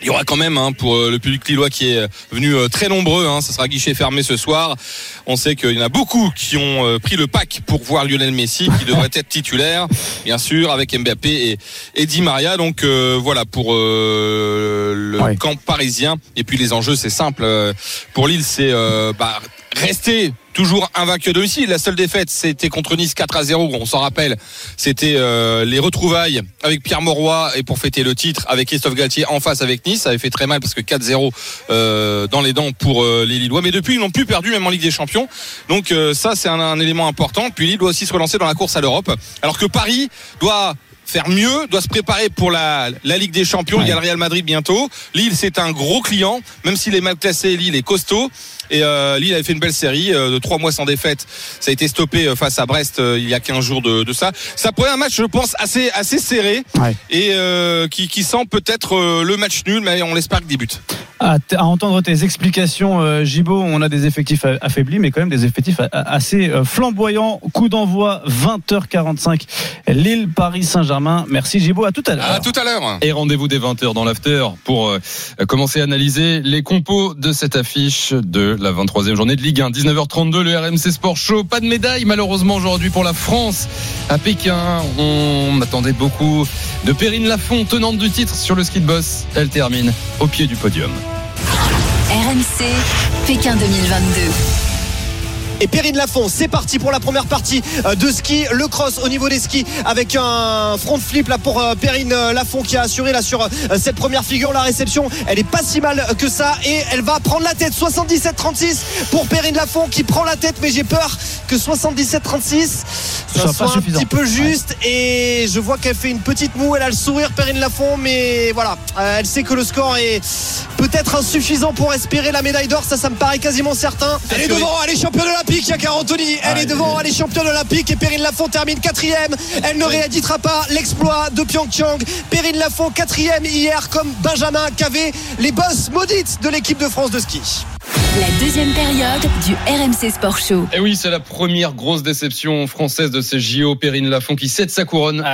Il y aura quand même hein, pour euh, le public lillois qui est euh, venu euh, très nombreux. Hein, ça sera guichet fermé ce soir. On sait qu'il y en a beaucoup qui ont pris le pack pour voir Lionel Messi, qui devrait être titulaire, bien sûr, avec Mbappé et, et Di Maria. Donc euh, voilà pour euh, le Ouais. camp parisien. Et puis les enjeux, c'est simple. Pour Lille, c'est euh, bah, rester toujours invaincu à domicile. La seule défaite, c'était contre Nice 4 à 0. On s'en rappelle. C'était euh, les retrouvailles avec Pierre Mauroy et pour fêter le titre avec Christophe Galtier en face avec Nice. Ça avait fait très mal parce que 4-0 euh, dans les dents pour euh, les Lillois. Mais depuis, ils n'ont plus perdu même en Ligue des Champions. Donc ça, c'est un, un élément important. Puis Lille doit aussi se relancer dans la course à l'Europe. Alors que Paris doit faire mieux, doit se préparer pour la, la Ligue des Champions. Il y a le Real Madrid bientôt. Lille, c'est un gros client, même s'il est mal classé. Lille est costaud. Et euh, Lille avait fait une belle série euh, de trois mois sans défaite. Ça a été stoppé euh, face à Brest euh, il y a 15 jours de, de ça. Ça pourrait être un match, je pense, assez assez serré Ouais. et euh, qui, qui sent peut-être euh, le match nul, mais on l'espère que des buts. À, à entendre tes explications, euh, Gibo, on a des effectifs affaiblis, mais quand même des effectifs assez flamboyants. Coup d'envoi 20h45, Lille, Merci Gibo, à tout à l'heure. À tout à l'heure. Et rendez-vous dès 20h dans l'after pour euh, commencer à analyser les compos de cette affiche de la 23e journée de Ligue 1. 19h32, le RMC Sport Show. Pas de médaille malheureusement aujourd'hui pour la France à Pékin. On attendait beaucoup de Perrine Lafont, tenante du titre sur le ski de boss. Elle termine au pied du podium. RMC, Pékin 2022. Et Perrine Lafont, c'est parti pour la première partie euh, de ski, le cross au niveau des skis avec un front flip là pour euh, Perrine euh, Lafont qui a assuré là sur cette première figure. La réception, elle est pas si mal que ça et elle va prendre la tête. 77-36 pour Perrine Lafont qui prend la tête, mais j'ai peur que 77-36 Ce soit ça soit un suffisant. petit peu juste et je vois qu'elle fait une petite moue. Elle a le sourire, Perrine Lafont, mais voilà, elle sait que le score est peut-être insuffisant pour espérer la médaille d'or. Ça, ça me paraît quasiment certain. Elle est devant, elle est championne olympique. Il y a Carantoni, elle est devant, elle est championne olympique et Perrine Lafont termine quatrième. Elle ne rééditera pas l'exploit de Pyeongchang. Perrine Lafont quatrième hier comme Benjamin Cavé, les boss maudites de l'équipe de France de ski. La deuxième période du RMC Sport Show. Et oui, c'est la première grosse déception française de ces JO. Perrine Lafont qui cède sa couronne.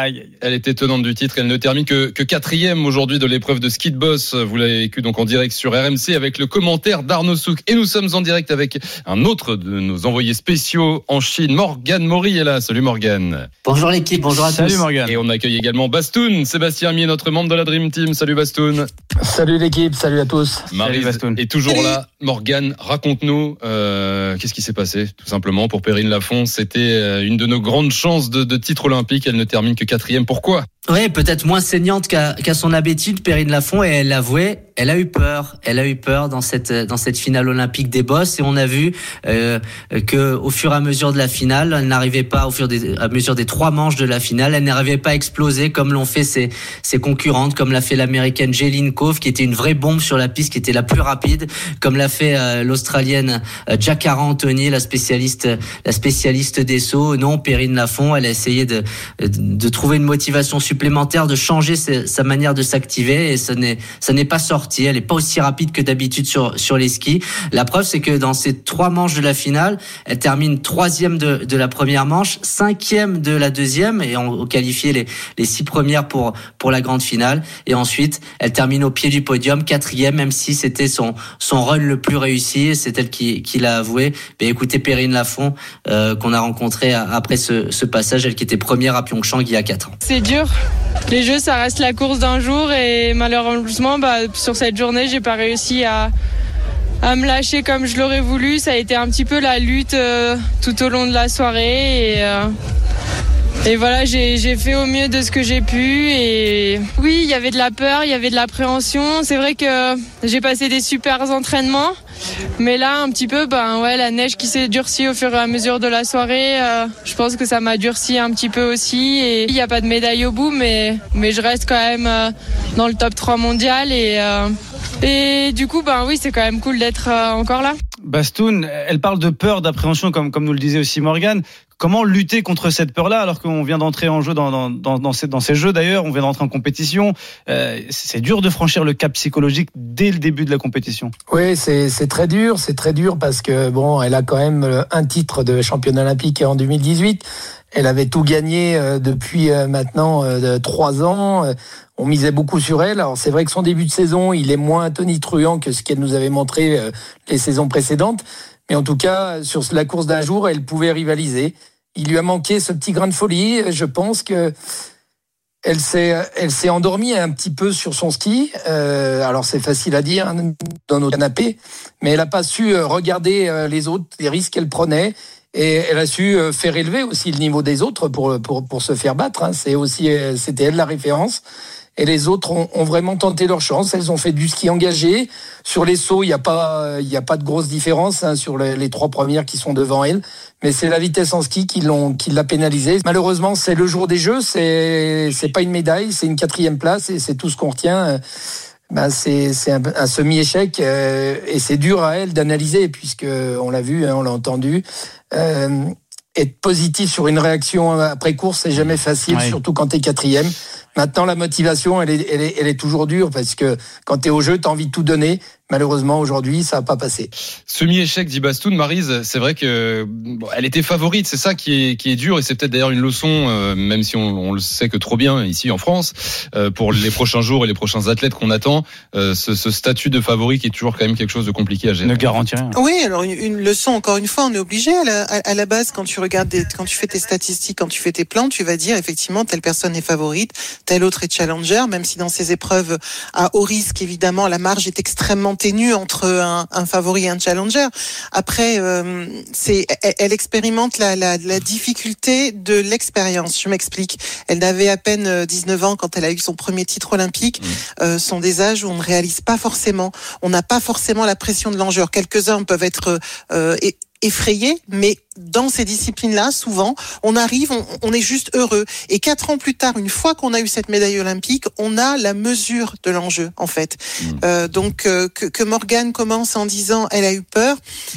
Elle était tenante du titre. Elle ne termine que, que quatrième aujourd'hui de l'épreuve de ski de boss. Vous l'avez vécu donc en direct sur RMC avec le commentaire d'Arnaud Souk. Et nous sommes en direct avec un autre de nos envoyés spéciaux en Chine. Morgane Maury est là. Salut Morgane. Bonjour l'équipe, bonjour à Salut tous. Morgan. Et on accueille également Bastoun. Sébastien Mier, notre membre de la Dream Team. Salut Bastoun. Salut l'équipe, salut à tous. Marie Bastoun. est toujours là. Morgane, raconte-nous euh, qu'est-ce qui s'est passé, tout simplement, pour Perrine Lafont. C'était euh, une de nos grandes chances de, de titre olympique. Elle ne termine que quatrième. Pourquoi? Oui, peut-être moins saignante qu'à qu'à son habitude, Perrine Lafont, et elle l'avouait, elle a eu peur. Elle a eu peur dans cette dans cette finale olympique des bosses, et on a vu euh, que au fur et à mesure de la finale, elle n'arrivait pas au fur et à mesure des trois manches de la finale, elle n'arrivait pas à exploser comme l'ont fait ses ses concurrentes, comme l'a fait l'américaine Jeline Cove, qui était une vraie bombe sur la piste, qui était la plus rapide, comme l'a fait euh, l'australienne euh, Anthony, la spécialiste la spécialiste des sauts. Non, Perrine Lafont, elle a essayé de de trouver une motivation supplémentaire, de changer sa, manière de s'activer, et ce n'est ça n'est pas sorti. Elle n'est pas aussi rapide que d'habitude sur sur les skis. La preuve, c'est que dans ces trois manches de la finale, elle termine troisième de, de la première manche, cinquième de la deuxième, et on, on qualifiait les les six premières pour pour la grande finale. Et ensuite, elle termine au pied du podium, quatrième, même si c'était son son run le plus réussi. C'est elle qui l'a avoué. Mais écoutez, Perrine Lafont, euh, qu'on a rencontré après ce, passage, elle qui était première à Pyeongchang il y a quatre ans. C'est dur. Les jeux, ça reste la course d'un jour et malheureusement, bah, sur cette journée, j'ai pas réussi à, me lâcher comme je l'aurais voulu. Ça a été un petit peu la lutte euh, tout au long de la soirée et, euh, et voilà, j'ai fait au mieux de ce que j'ai pu. Et oui, il y avait de la peur, il y avait de l'appréhension. C'est vrai que j'ai passé des super entraînements. Mais là, un petit peu, ben ouais, la neige qui s'est durcie au fur et à mesure de la soirée, euh, je pense que ça m'a durci un petit peu aussi. Et il n'y a pas de médaille au bout, mais, je reste quand même euh, dans le top 3 mondial. Et, euh, et du coup, ben oui, c'est quand même cool d'être encore là. Bastoun, elle parle de peur, d'appréhension, comme, comme nous le disait aussi Morgan. Comment lutter contre cette peur-là alors qu'on vient d'entrer en jeu dans, dans, dans, dans, ces, dans ces jeux d'ailleurs, on vient d'entrer en compétition. Euh, c'est dur de franchir le cap psychologique dès le début de la compétition. Oui, c'est très dur, c'est très dur parce que bon, elle a quand même un titre de championne olympique en 2018. Elle avait tout gagné euh, depuis euh, maintenant trois ans. On misait beaucoup sur elle. Alors c'est vrai que son début de saison, il est moins tonitruant que ce qu'elle nous avait montré les saisons précédentes. Mais en tout cas, sur la course d'un jour, elle pouvait rivaliser. Il lui a manqué ce petit grain de folie. Je pense que elle s'est, elle s'est endormie un petit peu sur son ski. Euh, alors c'est facile à dire hein, dans nos canapés, mais elle n'a pas su regarder les autres, les risques qu'elle prenait. Et elle a su faire élever aussi le niveau des autres pour, pour, pour se faire battre. Hein. C'est aussi, c'était elle la référence et les autres ont, ont, vraiment tenté leur chance. Elles ont fait du ski engagé. Sur les sauts, il n'y a pas, il a pas de grosse différence hein, sur les, les, trois premières qui sont devant elles. Mais c'est la vitesse en ski qui l'ont, qui l'a pénalisé. Malheureusement, c'est le jour des Jeux. C'est, c'est pas une médaille, c'est une quatrième place et c'est tout ce qu'on retient. Ben c'est c'est un, un semi-échec euh, et c'est dur à elle d'analyser puisque on l'a vu, hein, on l'a entendu. Euh, être positif sur une réaction après course, c'est jamais facile, ouais. surtout quand tu es quatrième. Maintenant, la motivation, elle est, toujours dure parce que quand tu es au jeu, tu as envie de tout donner. Malheureusement, aujourd'hui, ça n'a pas passé. Semi-échec dit Bastoun, Marise, c'est vrai que bon, elle était favorite, c'est ça qui est, qui est dur et c'est peut-être d'ailleurs une leçon, euh, même si on, on, le sait que trop bien ici en France, euh, pour les prochains jours et les prochains athlètes qu'on attend, euh, ce, ce, statut de favori qui est toujours quand même quelque chose de compliqué à gérer. Ne garantit rien. Oui, alors une, une, leçon, encore une fois, on est obligé à la, à, à la base, quand tu regardes, des, quand tu fais tes statistiques, quand tu fais tes plans, tu vas dire effectivement telle personne est favorite, telle autre est challenger, même si dans ces épreuves à haut risque, évidemment, la marge est extrêmement ténue entre un, un, favori et un challenger. Après, euh, c'est, elle, elle, expérimente la, la, la difficulté de l'expérience. Je m'explique. Elle n'avait à peine 19 ans quand elle a eu son premier titre olympique. Mmh. Euh, sont des âges où on ne réalise pas forcément, on n'a pas forcément la pression de l'enjeu. Quelques-uns peuvent être euh, effrayés, mais dans ces disciplines-là, souvent, on arrive, on, on, est juste heureux. Et quatre ans plus tard, une fois qu'on a eu cette médaille olympique, on a la mesure de l'enjeu, en fait. Mmh. Euh, donc, euh, que, que Morgane commence en disant elle a eu peur,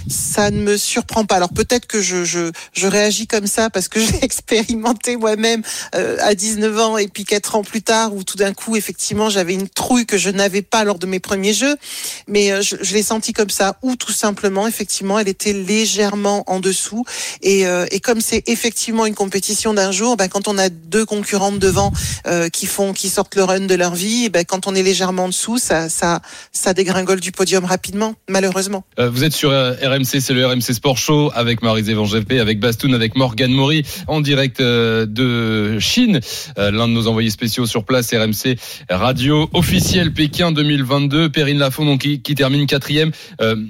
ça ne me surprend pas. Alors peut-être que je, je, je réagis comme ça parce que j'ai expérimenté moi-même euh, à 19 ans et puis quatre ans plus tard où tout d'un coup, effectivement, j'avais une trouille que je n'avais pas lors de mes premiers jeux. Mais euh, je, je l'ai senti comme ça. Ou tout simplement, effectivement, elle était légèrement en dessous. Et, euh, et comme c'est effectivement une compétition d'un jour, ben, quand on a deux concurrentes devant euh, qui font, qui sortent le run de leur vie, ben, quand on est légèrement en dessous, ça, ça, ça dégringole du podium rapidement, malheureusement. Euh, vous êtes sur RMC, c'est le RMC Sport Show avec Marie Evangépe, avec Bastoun, avec Morgan Maury en direct de Chine. L'un de nos envoyés spéciaux sur place, RMC Radio officiel Pékin 2022. Perrine Lafont donc qui, qui termine quatrième.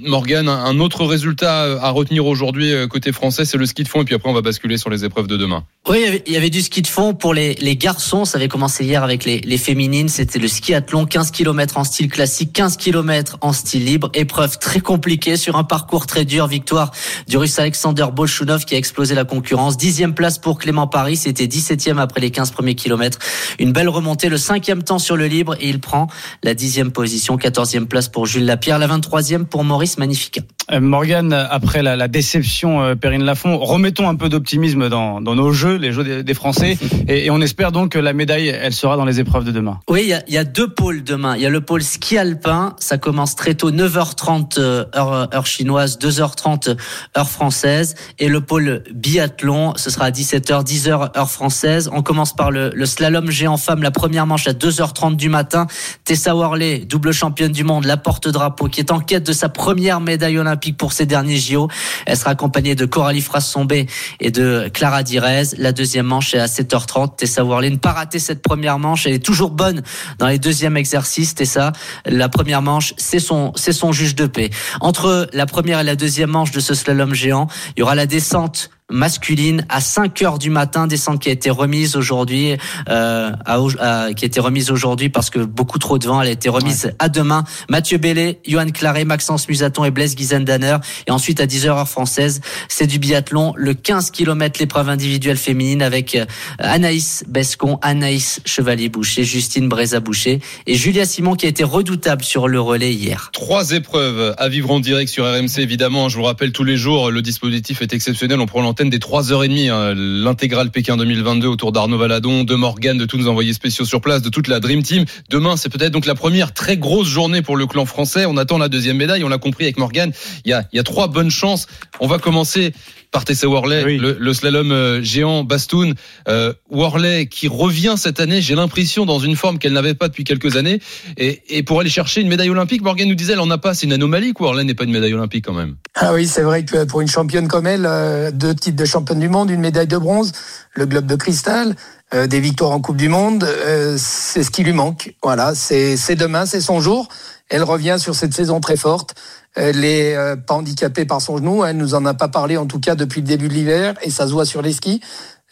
Morgan, un autre résultat à retenir aujourd'hui côté français Français, c'est le ski de fond et puis après on va basculer sur les épreuves de demain. Oui, il y avait, il y avait du ski de fond pour les, les garçons. Ça avait commencé hier avec les, les féminines. C'était le skiathlon, 15 km en style classique, 15 km en style libre. Épreuve très compliquée sur un parcours très dur. Victoire du Russe Alexander Bolchunov qui a explosé la concurrence. Dixième place pour Clément Paris. C'était 17e après les 15 premiers kilomètres. Une belle remontée. Le cinquième temps sur le libre et il prend la dixième position. 14e place pour Jules Lapierre. La 23e pour Maurice Magnifica. Euh, Morgan, après la, la déception, euh, Perrine Lafont, remettons un peu d'optimisme dans, nos jeux, les jeux des, Français, et, on espère donc que la médaille, elle sera dans les épreuves de demain. Oui, il y a, deux pôles demain. Il y a le pôle ski alpin, ça commence très tôt, 9h30 euh, heure, heure chinoise, 2h30 heure française, et le pôle biathlon, ce sera à 17h, 10h heure française. On commence par le, slalom géant femme, la première manche à 2h30 du matin. Tessa Worley, double championne du monde, la porte-drapeau, qui est en quête de sa première médaille olympique pour ces derniers JO. Elle sera accompagnée de Coralie Frassombé et de Clara Direz. La deuxième manche est à 7h30. Tessa Worley ne pas rater cette première manche. Elle est toujours bonne dans les deuxièmes exercices. Tessa, la première manche, c'est son, c'est son juge de paix. Entre la première et la deuxième manche de ce slalom géant, il y aura la descente masculine à 5 heures du matin, descente qui a été remise aujourd'hui, euh, à, à- qui a été remise aujourd'hui parce que beaucoup trop de vent, elle a été remise à demain. Mathieu Bellet, Johan Claret, Maxence Musaton et Blaise Guizendaner. Et ensuite à 10 heures heure française, c'est du biathlon, le 15 km l'épreuve individuelle féminine avec euh, Anaïs Bescon, Anaïs Chevalier-Boucher, Justine Breza-Boucher et Julia Simon qui a été redoutable sur le relais hier. Trois épreuves à vivre en direct sur RMC, évidemment. Je vous rappelle tous les jours, le dispositif est exceptionnel. On prend l'antenne des 3h30, hein, l'intégrale Pékin 2022 autour d'Arnaud Valadon, de Morgan, de tous nos envoyés spéciaux sur place, de toute la Dream Team. Demain, c'est peut-être donc la première très grosse journée pour le clan français. On attend la deuxième médaille. On l'a compris avec Morgan. Il y a, il y a trois bonnes chances. On va commencer par Tessa Worley, le, le slalom euh, géant Bastoun. Euh, Worley qui revient cette année, j'ai l'impression, dans une forme qu'elle n'avait pas depuis quelques années. Et, et pour aller chercher une médaille olympique, Morgan nous disait, elle en a pas. C'est une anomalie que Worley n'est pas une médaille olympique quand même. Ah oui, c'est vrai que pour une championne comme elle, euh, deux titres de championne du monde, une médaille de bronze, le globe de cristal, euh, des victoires en Coupe du Monde, euh, c'est ce qui lui manque. Voilà, c'est c'est demain, c'est son jour. Elle revient sur cette saison très forte. Elle est euh, pas par son genou. Elle nous en a pas parlé en tout cas depuis le début de l'hiver et ça se voit sur les skis.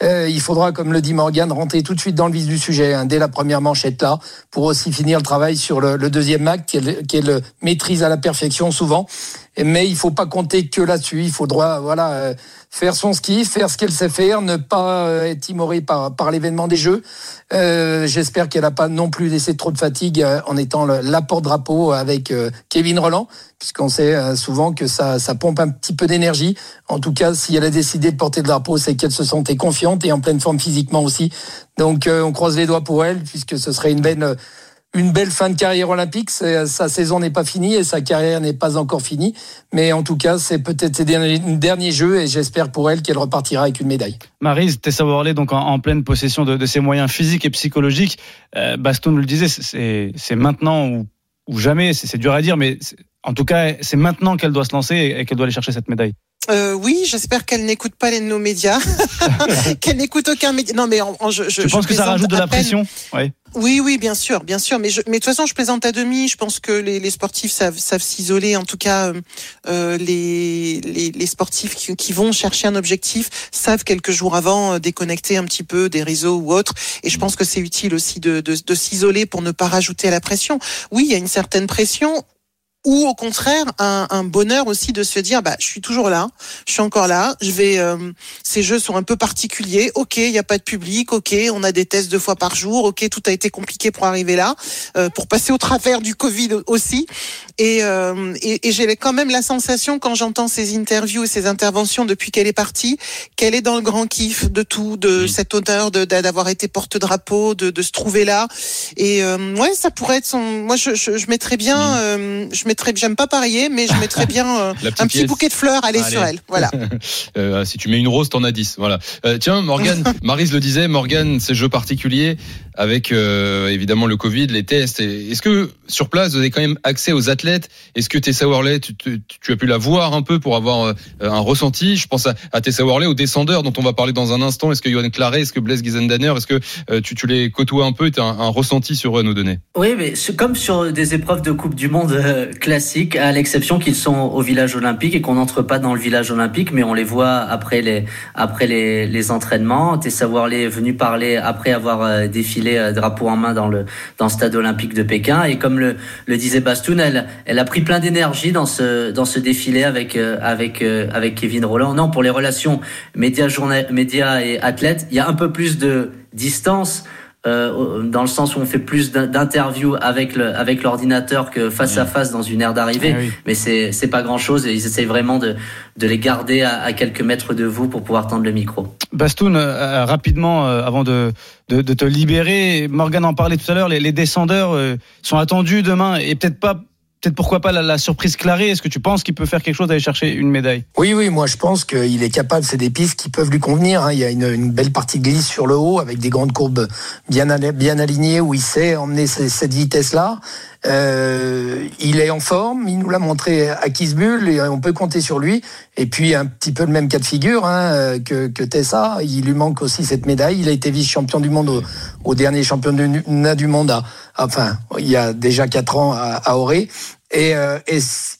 Euh, il faudra, comme le dit Morgan, rentrer tout de suite dans le vif du sujet. hein, dès la première manche, être là pour aussi finir le travail sur le, le deuxième acte qu'elle qu'elle maîtrise à la perfection souvent. Mais il faut pas compter que là-dessus. Il faudra, voilà, euh, faire son ski, faire ce qu'elle sait faire, ne pas euh, être timoré par, l'événement des Jeux. Euh, J'espère qu'elle n'a pas non plus laissé trop de fatigue en étant la porte-drapeau avec Kevin Roland, puisqu'on sait souvent que ça, pompe un petit peu d'énergie. En tout cas, si elle a décidé de porter le drapeau, c'est qu'elle se sentait confiante et en pleine forme physiquement aussi. Donc, on croise les doigts pour elle, puisque ce serait une belle une belle fin de carrière olympique. Sa saison n'est pas finie et sa carrière n'est pas encore finie. Mais en tout cas, c'est peut-être ses derniers, derniers jeux et j'espère pour elle qu'elle repartira avec une médaille. Marise, Tessa Worley, donc en, en pleine possession de, ses moyens physiques et psychologiques. Euh, Baston nous le disait, c'est maintenant ou, jamais. C'est dur à dire, mais en tout cas, c'est maintenant qu'elle doit se lancer et qu'elle doit aller chercher cette médaille. Euh, oui, j'espère qu'elle n'écoute pas les nos médias, qu'elle n'écoute aucun média. Non, mais en, en- je, je, Je pense je que ça rajoute de la pression. Oui, oui, bien sûr, bien sûr. Mais, je, mais de toute façon, je plaisante à demi. Je pense que les, les sportifs savent, savent s'isoler. En tout cas, euh, euh, les, les, les sportifs qui, qui vont chercher un objectif savent quelques jours avant euh, déconnecter un petit peu des réseaux ou autres. Et je pense que c'est utile aussi de, de, de s'isoler pour ne pas rajouter à la pression. Oui, il y a une certaine pression ou au contraire un, un bonheur aussi de se dire bah je suis toujours là, je suis encore là, je vais euh, ces jeux sont un peu particuliers, ok il n'y a pas de public, ok on a des tests deux fois par jour, ok tout a été compliqué pour arriver là, euh, pour passer au travers du Covid aussi et, euh, et, et j'ai quand même la sensation quand j'entends ces interviews et ces interventions depuis qu'elle est partie qu'elle est dans le grand kiff de tout, de cet honneur de d'avoir été porte-drapeau, de, de se trouver là et euh, ouais ça pourrait être son moi je, je, je mettrais bien euh, je mettrais j'aime pas parier mais je mettrais bien euh, un petit bouquet de fleurs aller Allez. sur elle voilà Euh, si tu mets une rose, t'en as 10. Voilà. Tiens, Morgan, Marise le disait, Morgan, ces jeux particuliers avec évidemment le Covid, les tests. Est-ce que sur place, vous avez quand même accès aux athlètes Est-ce que Tessa Worley, tu, as pu la voir un peu pour avoir euh, un ressenti? Je pense à, à Tessa Worley, aux descendeurs dont on va parler dans un instant. Est-ce que Johan Claret, est-ce que Blaise Gizendaner, est-ce que euh, tu, les côtoies un peu Tu as un, ressenti sur eux à nous donner? Oui, mais comme sur des épreuves de Coupe du Monde euh, classiques, à l'exception qu'ils sont au village olympique et qu'on n'entre pas dans le village olympique, mais on les voit après les après les, entraînements. Tessa Worley est venu parler après avoir défilé drapeau en main dans le dans stade olympique de Pékin. Et comme le, le disait Bastoun, elle elle a pris plein d'énergie dans ce dans ce défilé avec euh, avec avec Kevin Roland. Non, pour les relations médias médias et athlètes, il y a un peu plus de distance. Euh, dans le sens où on fait plus d'interviews avec le avec l'ordinateur que face à face dans une aire d'arrivée. Oui. Mais c'est c'est pas grand chose et ils essayent vraiment de de les garder à, à quelques mètres de vous pour pouvoir tendre le micro. Bastoun, euh, rapidement, euh, avant de, de, de te libérer, Morgan en parlait tout à l'heure, les, les descendeurs euh, sont attendus demain et peut-être pas, peut-être pourquoi pas la, surprise clarée. Est-ce que tu penses qu'il peut faire quelque chose d'aller chercher une médaille? Oui, oui, moi je pense qu'il est capable, c'est des pistes qui peuvent lui convenir. hein. Il y a une, belle partie glisse sur le haut avec des grandes courbes bien, al- bien alignées où il sait emmener ce- cette vitesse-là. Euh, il est en forme, il nous l'a montré à Kisbull et on peut compter sur lui. Et puis un petit peu le même cas de figure hein, que, Tessa, il lui manque aussi cette médaille. Il a été vice-champion du monde au, dernier championnat du monde, à- enfin il y a déjà quatre ans à, à Auray. Et, euh,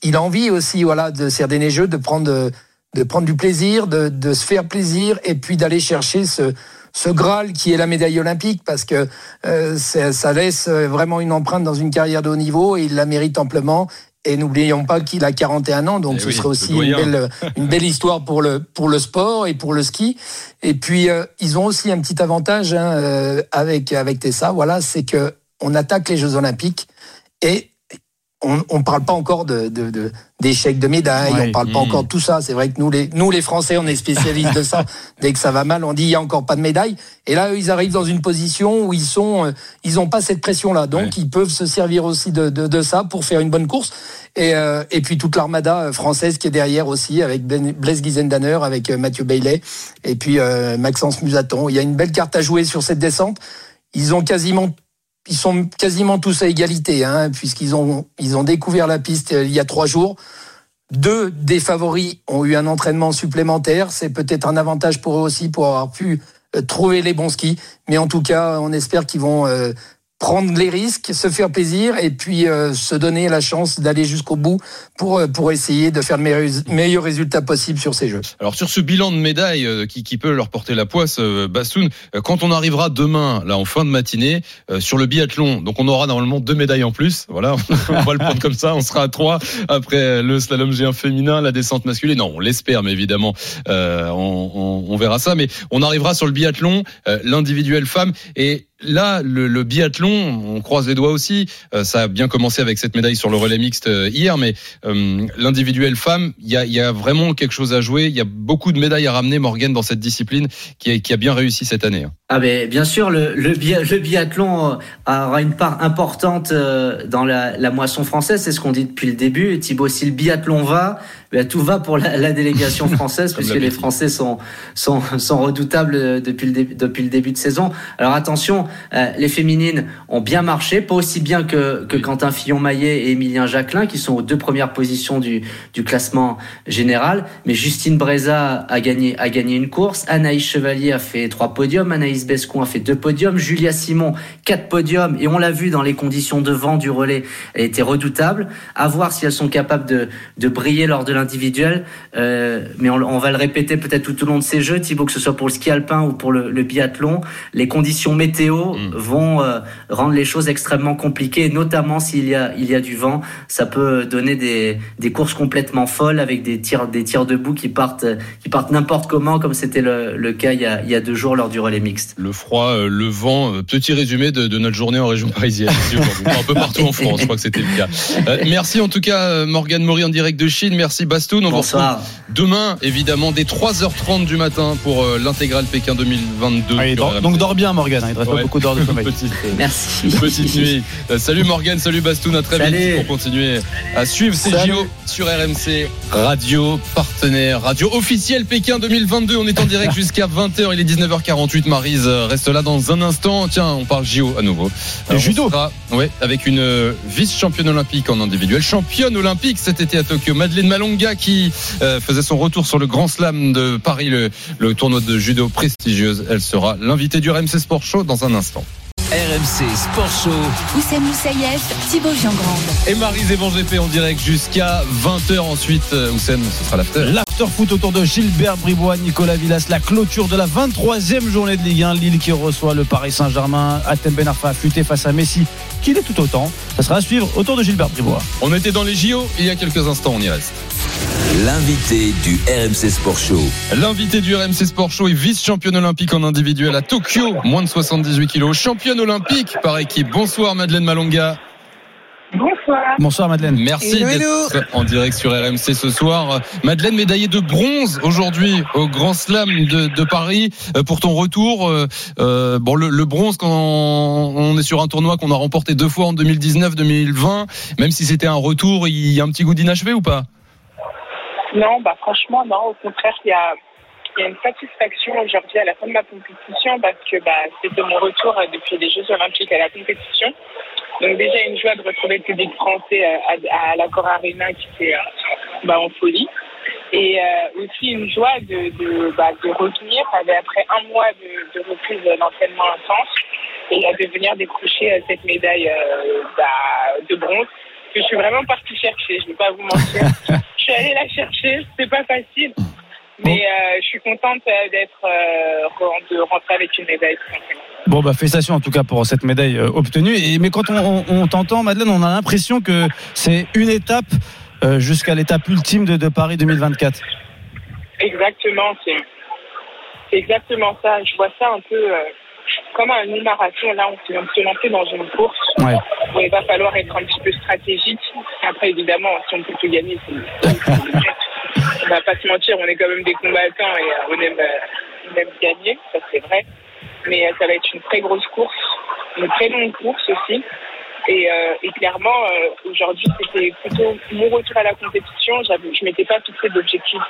il a envie aussi, voilà, de faire des neigeux, de prendre, de, prendre du plaisir, de se faire plaisir, et puis d'aller chercher ce, ce Graal qui est la médaille olympique, parce que euh, ça laisse vraiment une empreinte dans une carrière de haut niveau, et il la mérite amplement. Et n'oublions pas qu'il a 41 ans, donc Eh ce oui, serait aussi une belle, une belle histoire pour le, pour le sport et pour le ski. Et puis, euh, ils ont aussi un petit avantage hein, euh, avec, avec Tessa, voilà, c'est que on attaque les Jeux Olympiques et on ne parle pas encore de, de, de- d'échecs de médailles, Ouais. on parle pas Mmh. encore de tout ça. C'est vrai que nous les, nous, les Français, on est spécialistes de ça. Dès que ça va mal, on dit il y a encore pas de médaille. Et là, eux, ils arrivent dans une position où ils sont, euh, ils ont pas cette pression-là. Donc, Ouais. ils peuvent se servir aussi de, de, de ça pour faire une bonne course. Et, euh, et puis toute l'armada euh, française qui est derrière aussi, avec Ben- Blaise Guizendanner, avec euh, Mathieu Bailey, et puis euh, Maxence Musaton. Il y a une belle carte à jouer sur cette descente. Ils ont quasiment ils sont quasiment tous à égalité, hein, puisqu'ils ont, ils ont découvert la piste il y a trois jours. Deux des favoris ont eu un entraînement supplémentaire. C'est peut-être un avantage pour eux aussi pour avoir pu euh, trouver les bons skis. Mais en tout cas, on espère qu'ils vont euh, prendre les risques, se faire plaisir et puis euh, se donner la chance d'aller jusqu'au bout pour, euh, pour essayer de faire le meilleur, meilleur résultat possible sur ces Jeux. Alors sur ce bilan de médailles euh, qui, qui peut leur porter la poisse, euh, Bastoun, euh, quand on arrivera demain, là en fin de matinée, sur le biathlon, donc on aura normalement deux médailles en plus. Voilà, on va le prendre comme ça. On sera à trois après le slalom géant féminin, la descente masculine. Non, on l'espère, mais évidemment, on, on- on verra ça. Mais on arrivera sur le biathlon, l'individuel femme et Là, le, le biathlon, on croise les doigts aussi. Euh, ça a bien commencé avec cette médaille sur le relais mixte euh, hier, mais euh, l'individuel femme, il y a, il y a vraiment quelque chose à jouer. Il y a beaucoup de médailles à ramener, Morgan, dans cette discipline qui a, qui a bien réussi cette année. hein. Ah ben bien sûr, le, le, bi- le biathlon euh, aura une part importante dans la, la moisson française, c'est ce qu'on dit depuis le début. Et Thibaut, si le biathlon va, ben, tout va pour la, la délégation française, puisque les. Français sont, sont, sont redoutables depuis le, début, depuis le début de saison. Alors attention, euh, les féminines ont bien marché, pas aussi bien que, que Quentin Fillon-Maillet et Emilien Jacquelin, qui sont aux deux premières positions du, classement général. Mais Justine Breza a gagné, a gagné une course. Anaïs Chevalier a fait trois podiums. Anaïs Bescon a fait deux podiums. Julia Simon, quatre podiums. Et on l'a vu dans les conditions de vent du relais, elle était redoutable. À voir si elles sont capables de, briller lors de l'individuel. Euh, mais on, on va le répéter peut-être tout au long de ces jeux, Thibaut, que ce soit pour le ski alpin ou pour le, le biathlon. Les conditions météo vont euh, rendre les choses extrêmement compliquées, notamment s'il y a, il y a du vent. Ça peut donner des, des courses complètement folles avec des tirs, des tirs debout qui partent, qui partent n'importe comment, comme c'était le, le cas il y, a, il y a deux jours lors du relais mixte. Le froid, euh, le vent, euh, petit résumé de, de notre journée en région parisienne. un peu partout en France, je crois que c'était le cas. Euh, merci en tout cas, Morgane Maury en direct de Chine. Merci Bastoun. On vous Bonsoir. retrouve demain, évidemment, dès 3h30 du matin pour euh, l'intégrale Pékin 2022. Allez, sur dors- RMC. donc dors bien, Morgan. Il ne reste Ouais. pas beaucoup d'heures de sommeil. Petite, euh, Merci. Petite nuit. Euh, salut Morgan, salut Bastoun, à très Salut. vite pour continuer à suivre ces. JO sur RMC Radio, partenaire radio officiel Pékin 2022. On est en direct jusqu'à 20h, il est 19h48. Marise euh, reste là dans un instant. Tiens, on parle JO à nouveau. Judo. sera, ouais, avec une vice-championne olympique en individuel, championne olympique cet été à Tokyo, Madeleine Malonga qui euh, faisait son retour sur le Grand Slam de Paris, le, le tournoi de judo prestigieuse. Elle sera l'invitée du RMC Sport Show dans un instant. RMC Sport Show. Oussem Moussaïef, Thibaut Giangrande. Et Van GP en direct jusqu'à 20h ensuite. euh, Oussem, ce sera l'after. L'after foot autour de Gilbert Bribois, Nicolas Villas, la clôture de la 23e journée de Ligue 1. Lille qui reçoit le Paris Saint-Germain. Atem Ben Arfa affûté face à Messi, qui l'est tout autant. Ça sera à suivre autour de Gilbert Bribois. On était dans les JO il y a quelques instants, on y reste. L'invité du RMC Sport Show. L'invité du RMC Sport Show est vice-championne olympique en individuel à Tokyo, moins de 78 kilos. Championne olympique par équipe. Bonsoir Madeleine Malonga. Bonsoir. Bonsoir Madeleine. Merci d'être en direct sur RMC ce soir. Madeleine, médaillée de bronze aujourd'hui au Grand Slam de, de Paris Euh, pour ton retour. euh, euh, bon, le, le bronze quand on est sur un tournoi qu'on a remporté deux fois en 2019-2020, même si c'était un retour, il y a un petit goût d'inachevé ou pas? Non, bah franchement, non. Au contraire, il y a, une satisfaction aujourd'hui à la fin de ma compétition parce que bah, c'était mon retour euh, depuis les Jeux Olympiques à la compétition. Donc déjà une joie de retrouver le public français euh, à, à l'Accor Arena qui était euh, bah, en folie. Et aussi une joie de, de, bah, revenir après un mois de, reprise d'entraînement intense et de venir décrocher cette médaille bah, de bronze que je suis vraiment partie chercher, je ne vais pas vous mentir. je suis allée la chercher, c'est pas facile. Mais euh, je suis contente euh, d'être euh, de rentrer avec une médaille. Bon, bah, félicitations en tout cas pour cette médaille euh, obtenue. Et, mais quand on, on- on t'entend, Madeleine, on a l'impression que c'est une étape jusqu'à l'étape ultime de, de Paris 2024. Exactement, c'est exactement ça. Je vois ça un peu comme un mini-marathon. Là, on se on se lancer dans une course Ouais. où il va falloir être un petit peu stratégique. Après, évidemment, si on peut tout gagner, c'est- on va pas se mentir, on est quand même des combattants et euh, on aime, euh, on aime gagner, ça c'est vrai. Mais euh, ça va être une très grosse course, une très longue course aussi. Et, euh, et clairement, euh, aujourd'hui, c'était plutôt mon retour à la compétition. Je m'étais pas fixé d'objectif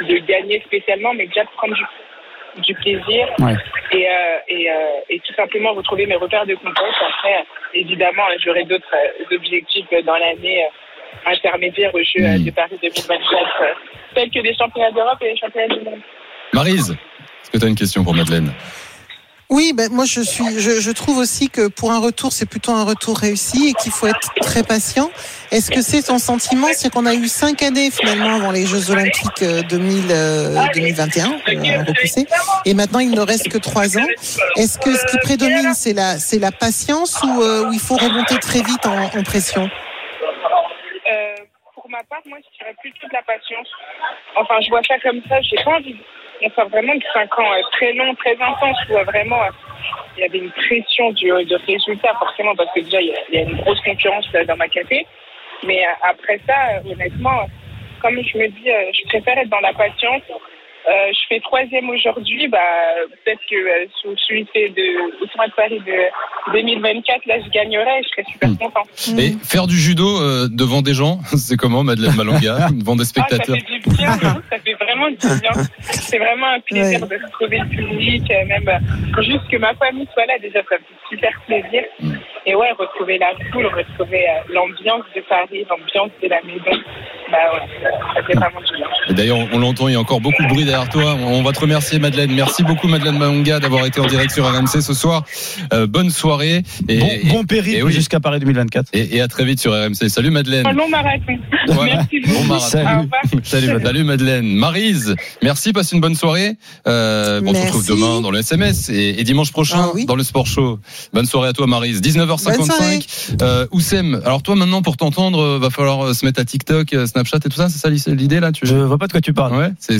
de gagner spécialement, mais déjà de prendre du, du plaisir Ouais. et, euh, et, euh, et tout simplement retrouver mes repères de compétence. Après, évidemment, j'aurai d'autres euh, objectifs dans l'année euh, intermédiaire aux Jeux euh, de Paris 2024, euh, tels que les championnats d'Europe et les championnats du monde. Marise, est-ce que tu as une question pour Madeleine? Oui, ben moi je suis, je, je trouve aussi que pour un retour, c'est plutôt un retour réussi et qu'il faut être très patient. Est-ce que c'est ton sentiment, c'est qu'on a eu cinq années finalement avant les Jeux Olympiques euh, 2000, euh, 2021 euh, repoussés, et maintenant il ne reste que trois ans. Est-ce que ce qui prédomine, c'est la, c'est la patience ou, euh, ou il faut remonter très vite en, en pression? Euh, pour ma part, moi, je dirais plutôt de la patience. Enfin, je vois ça comme ça. J'ai pas envie on sort vraiment de 5 ans euh, très longs, très intenses, où euh, vraiment euh, il y avait une pression du, de résultat, forcément, parce que déjà, il y a, y a une grosse concurrence euh, dans ma café. Mais euh, après ça, euh, honnêtement, comme je me dis, euh, je préfère être dans la patience. Euh, je fais troisième aujourd'hui, bah, peut-être que euh, sous celui de, au tournoi de Paris de 2024, là, je gagnerai et je serais super content. Et faire du judo euh, devant des gens, c'est comment Madeleine Malonga Devant des spectateurs Ah, ça fait du bien, ça fait vraiment du bien. C'est vraiment un plaisir de retrouver le public, même juste que ma famille soit là, déjà ça me fait super plaisir. Et ouais, retrouver la foule, retrouver euh, l'ambiance de Paris, l'ambiance de la maison, bah ouais, ça, fait. Et d'ailleurs, on l'entend, il y a encore beaucoup de bruit derrière toi. On va te remercier, Madeleine. Merci beaucoup, Madeleine Malonga, d'avoir été en direct sur RMC ce soir. Euh, bonne soirée. Et, Bon, bon périple et oui. jusqu'à Paris 2024. Et, et à très vite sur RMC. Salut, Madeleine. Un long marathon. Voilà. Merci beaucoup. Bon marathon. Au revoir. Salut, Madeleine. Salut, Madeleine. Marise, merci, passe une bonne soirée. Euh, bon, on se retrouve demain dans le SMS et, et dimanche prochain dans le Sport Show. Bonne soirée à toi, Marise. Bonne soirée. 19h55. Euh, Oussem, alors toi maintenant pour t'entendre, euh, va falloir se mettre à TikTok, euh, Snapchat et tout ça. C'est ça l'idée là tu... Je vois pas de quoi tu parles. Ouais, c'est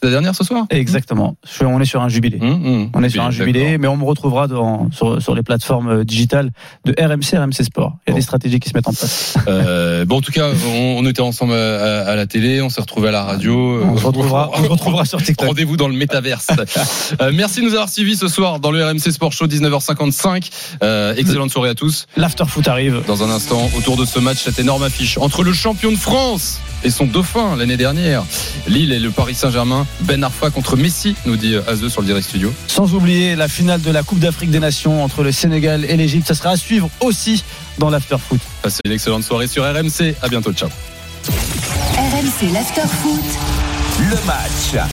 ta dernière ce soir? Exactement. Je- On est sur un jubilé. Mmh, on est sur un jubilé, mais on me retrouvera dans, sur, sur les plateformes euh, digitales de RMC, RMC Sport. Il y a des stratégies qui se mettent en place. Euh, bon, en tout cas, on, on était ensemble à, à la télé, on s'est retrouvés à la radio. On se retrouvera, on se retrouvera sur TikTok. Rendez-vous dans le métaverse. Euh, merci de nous avoir suivis ce soir dans le RMC Sport Show 19h55. Euh, excellente soirée à tous. L'after foot arrive. Dans un instant, autour de ce match, cette énorme affiche entre le champion de France et son dauphin l'année dernière, Lille et le Paris Saint-Germain. Ben Arfa contre Messi, nous dit Azeux sur le direct studio. Sans oublier la finale de la Coupe d'Afrique des Nations entre le Sénégal et l'Égypte. Ça sera à suivre aussi dans l'after foot. Passez une excellente soirée sur RMC. À bientôt, ciao. RMC l'after foot. Le match.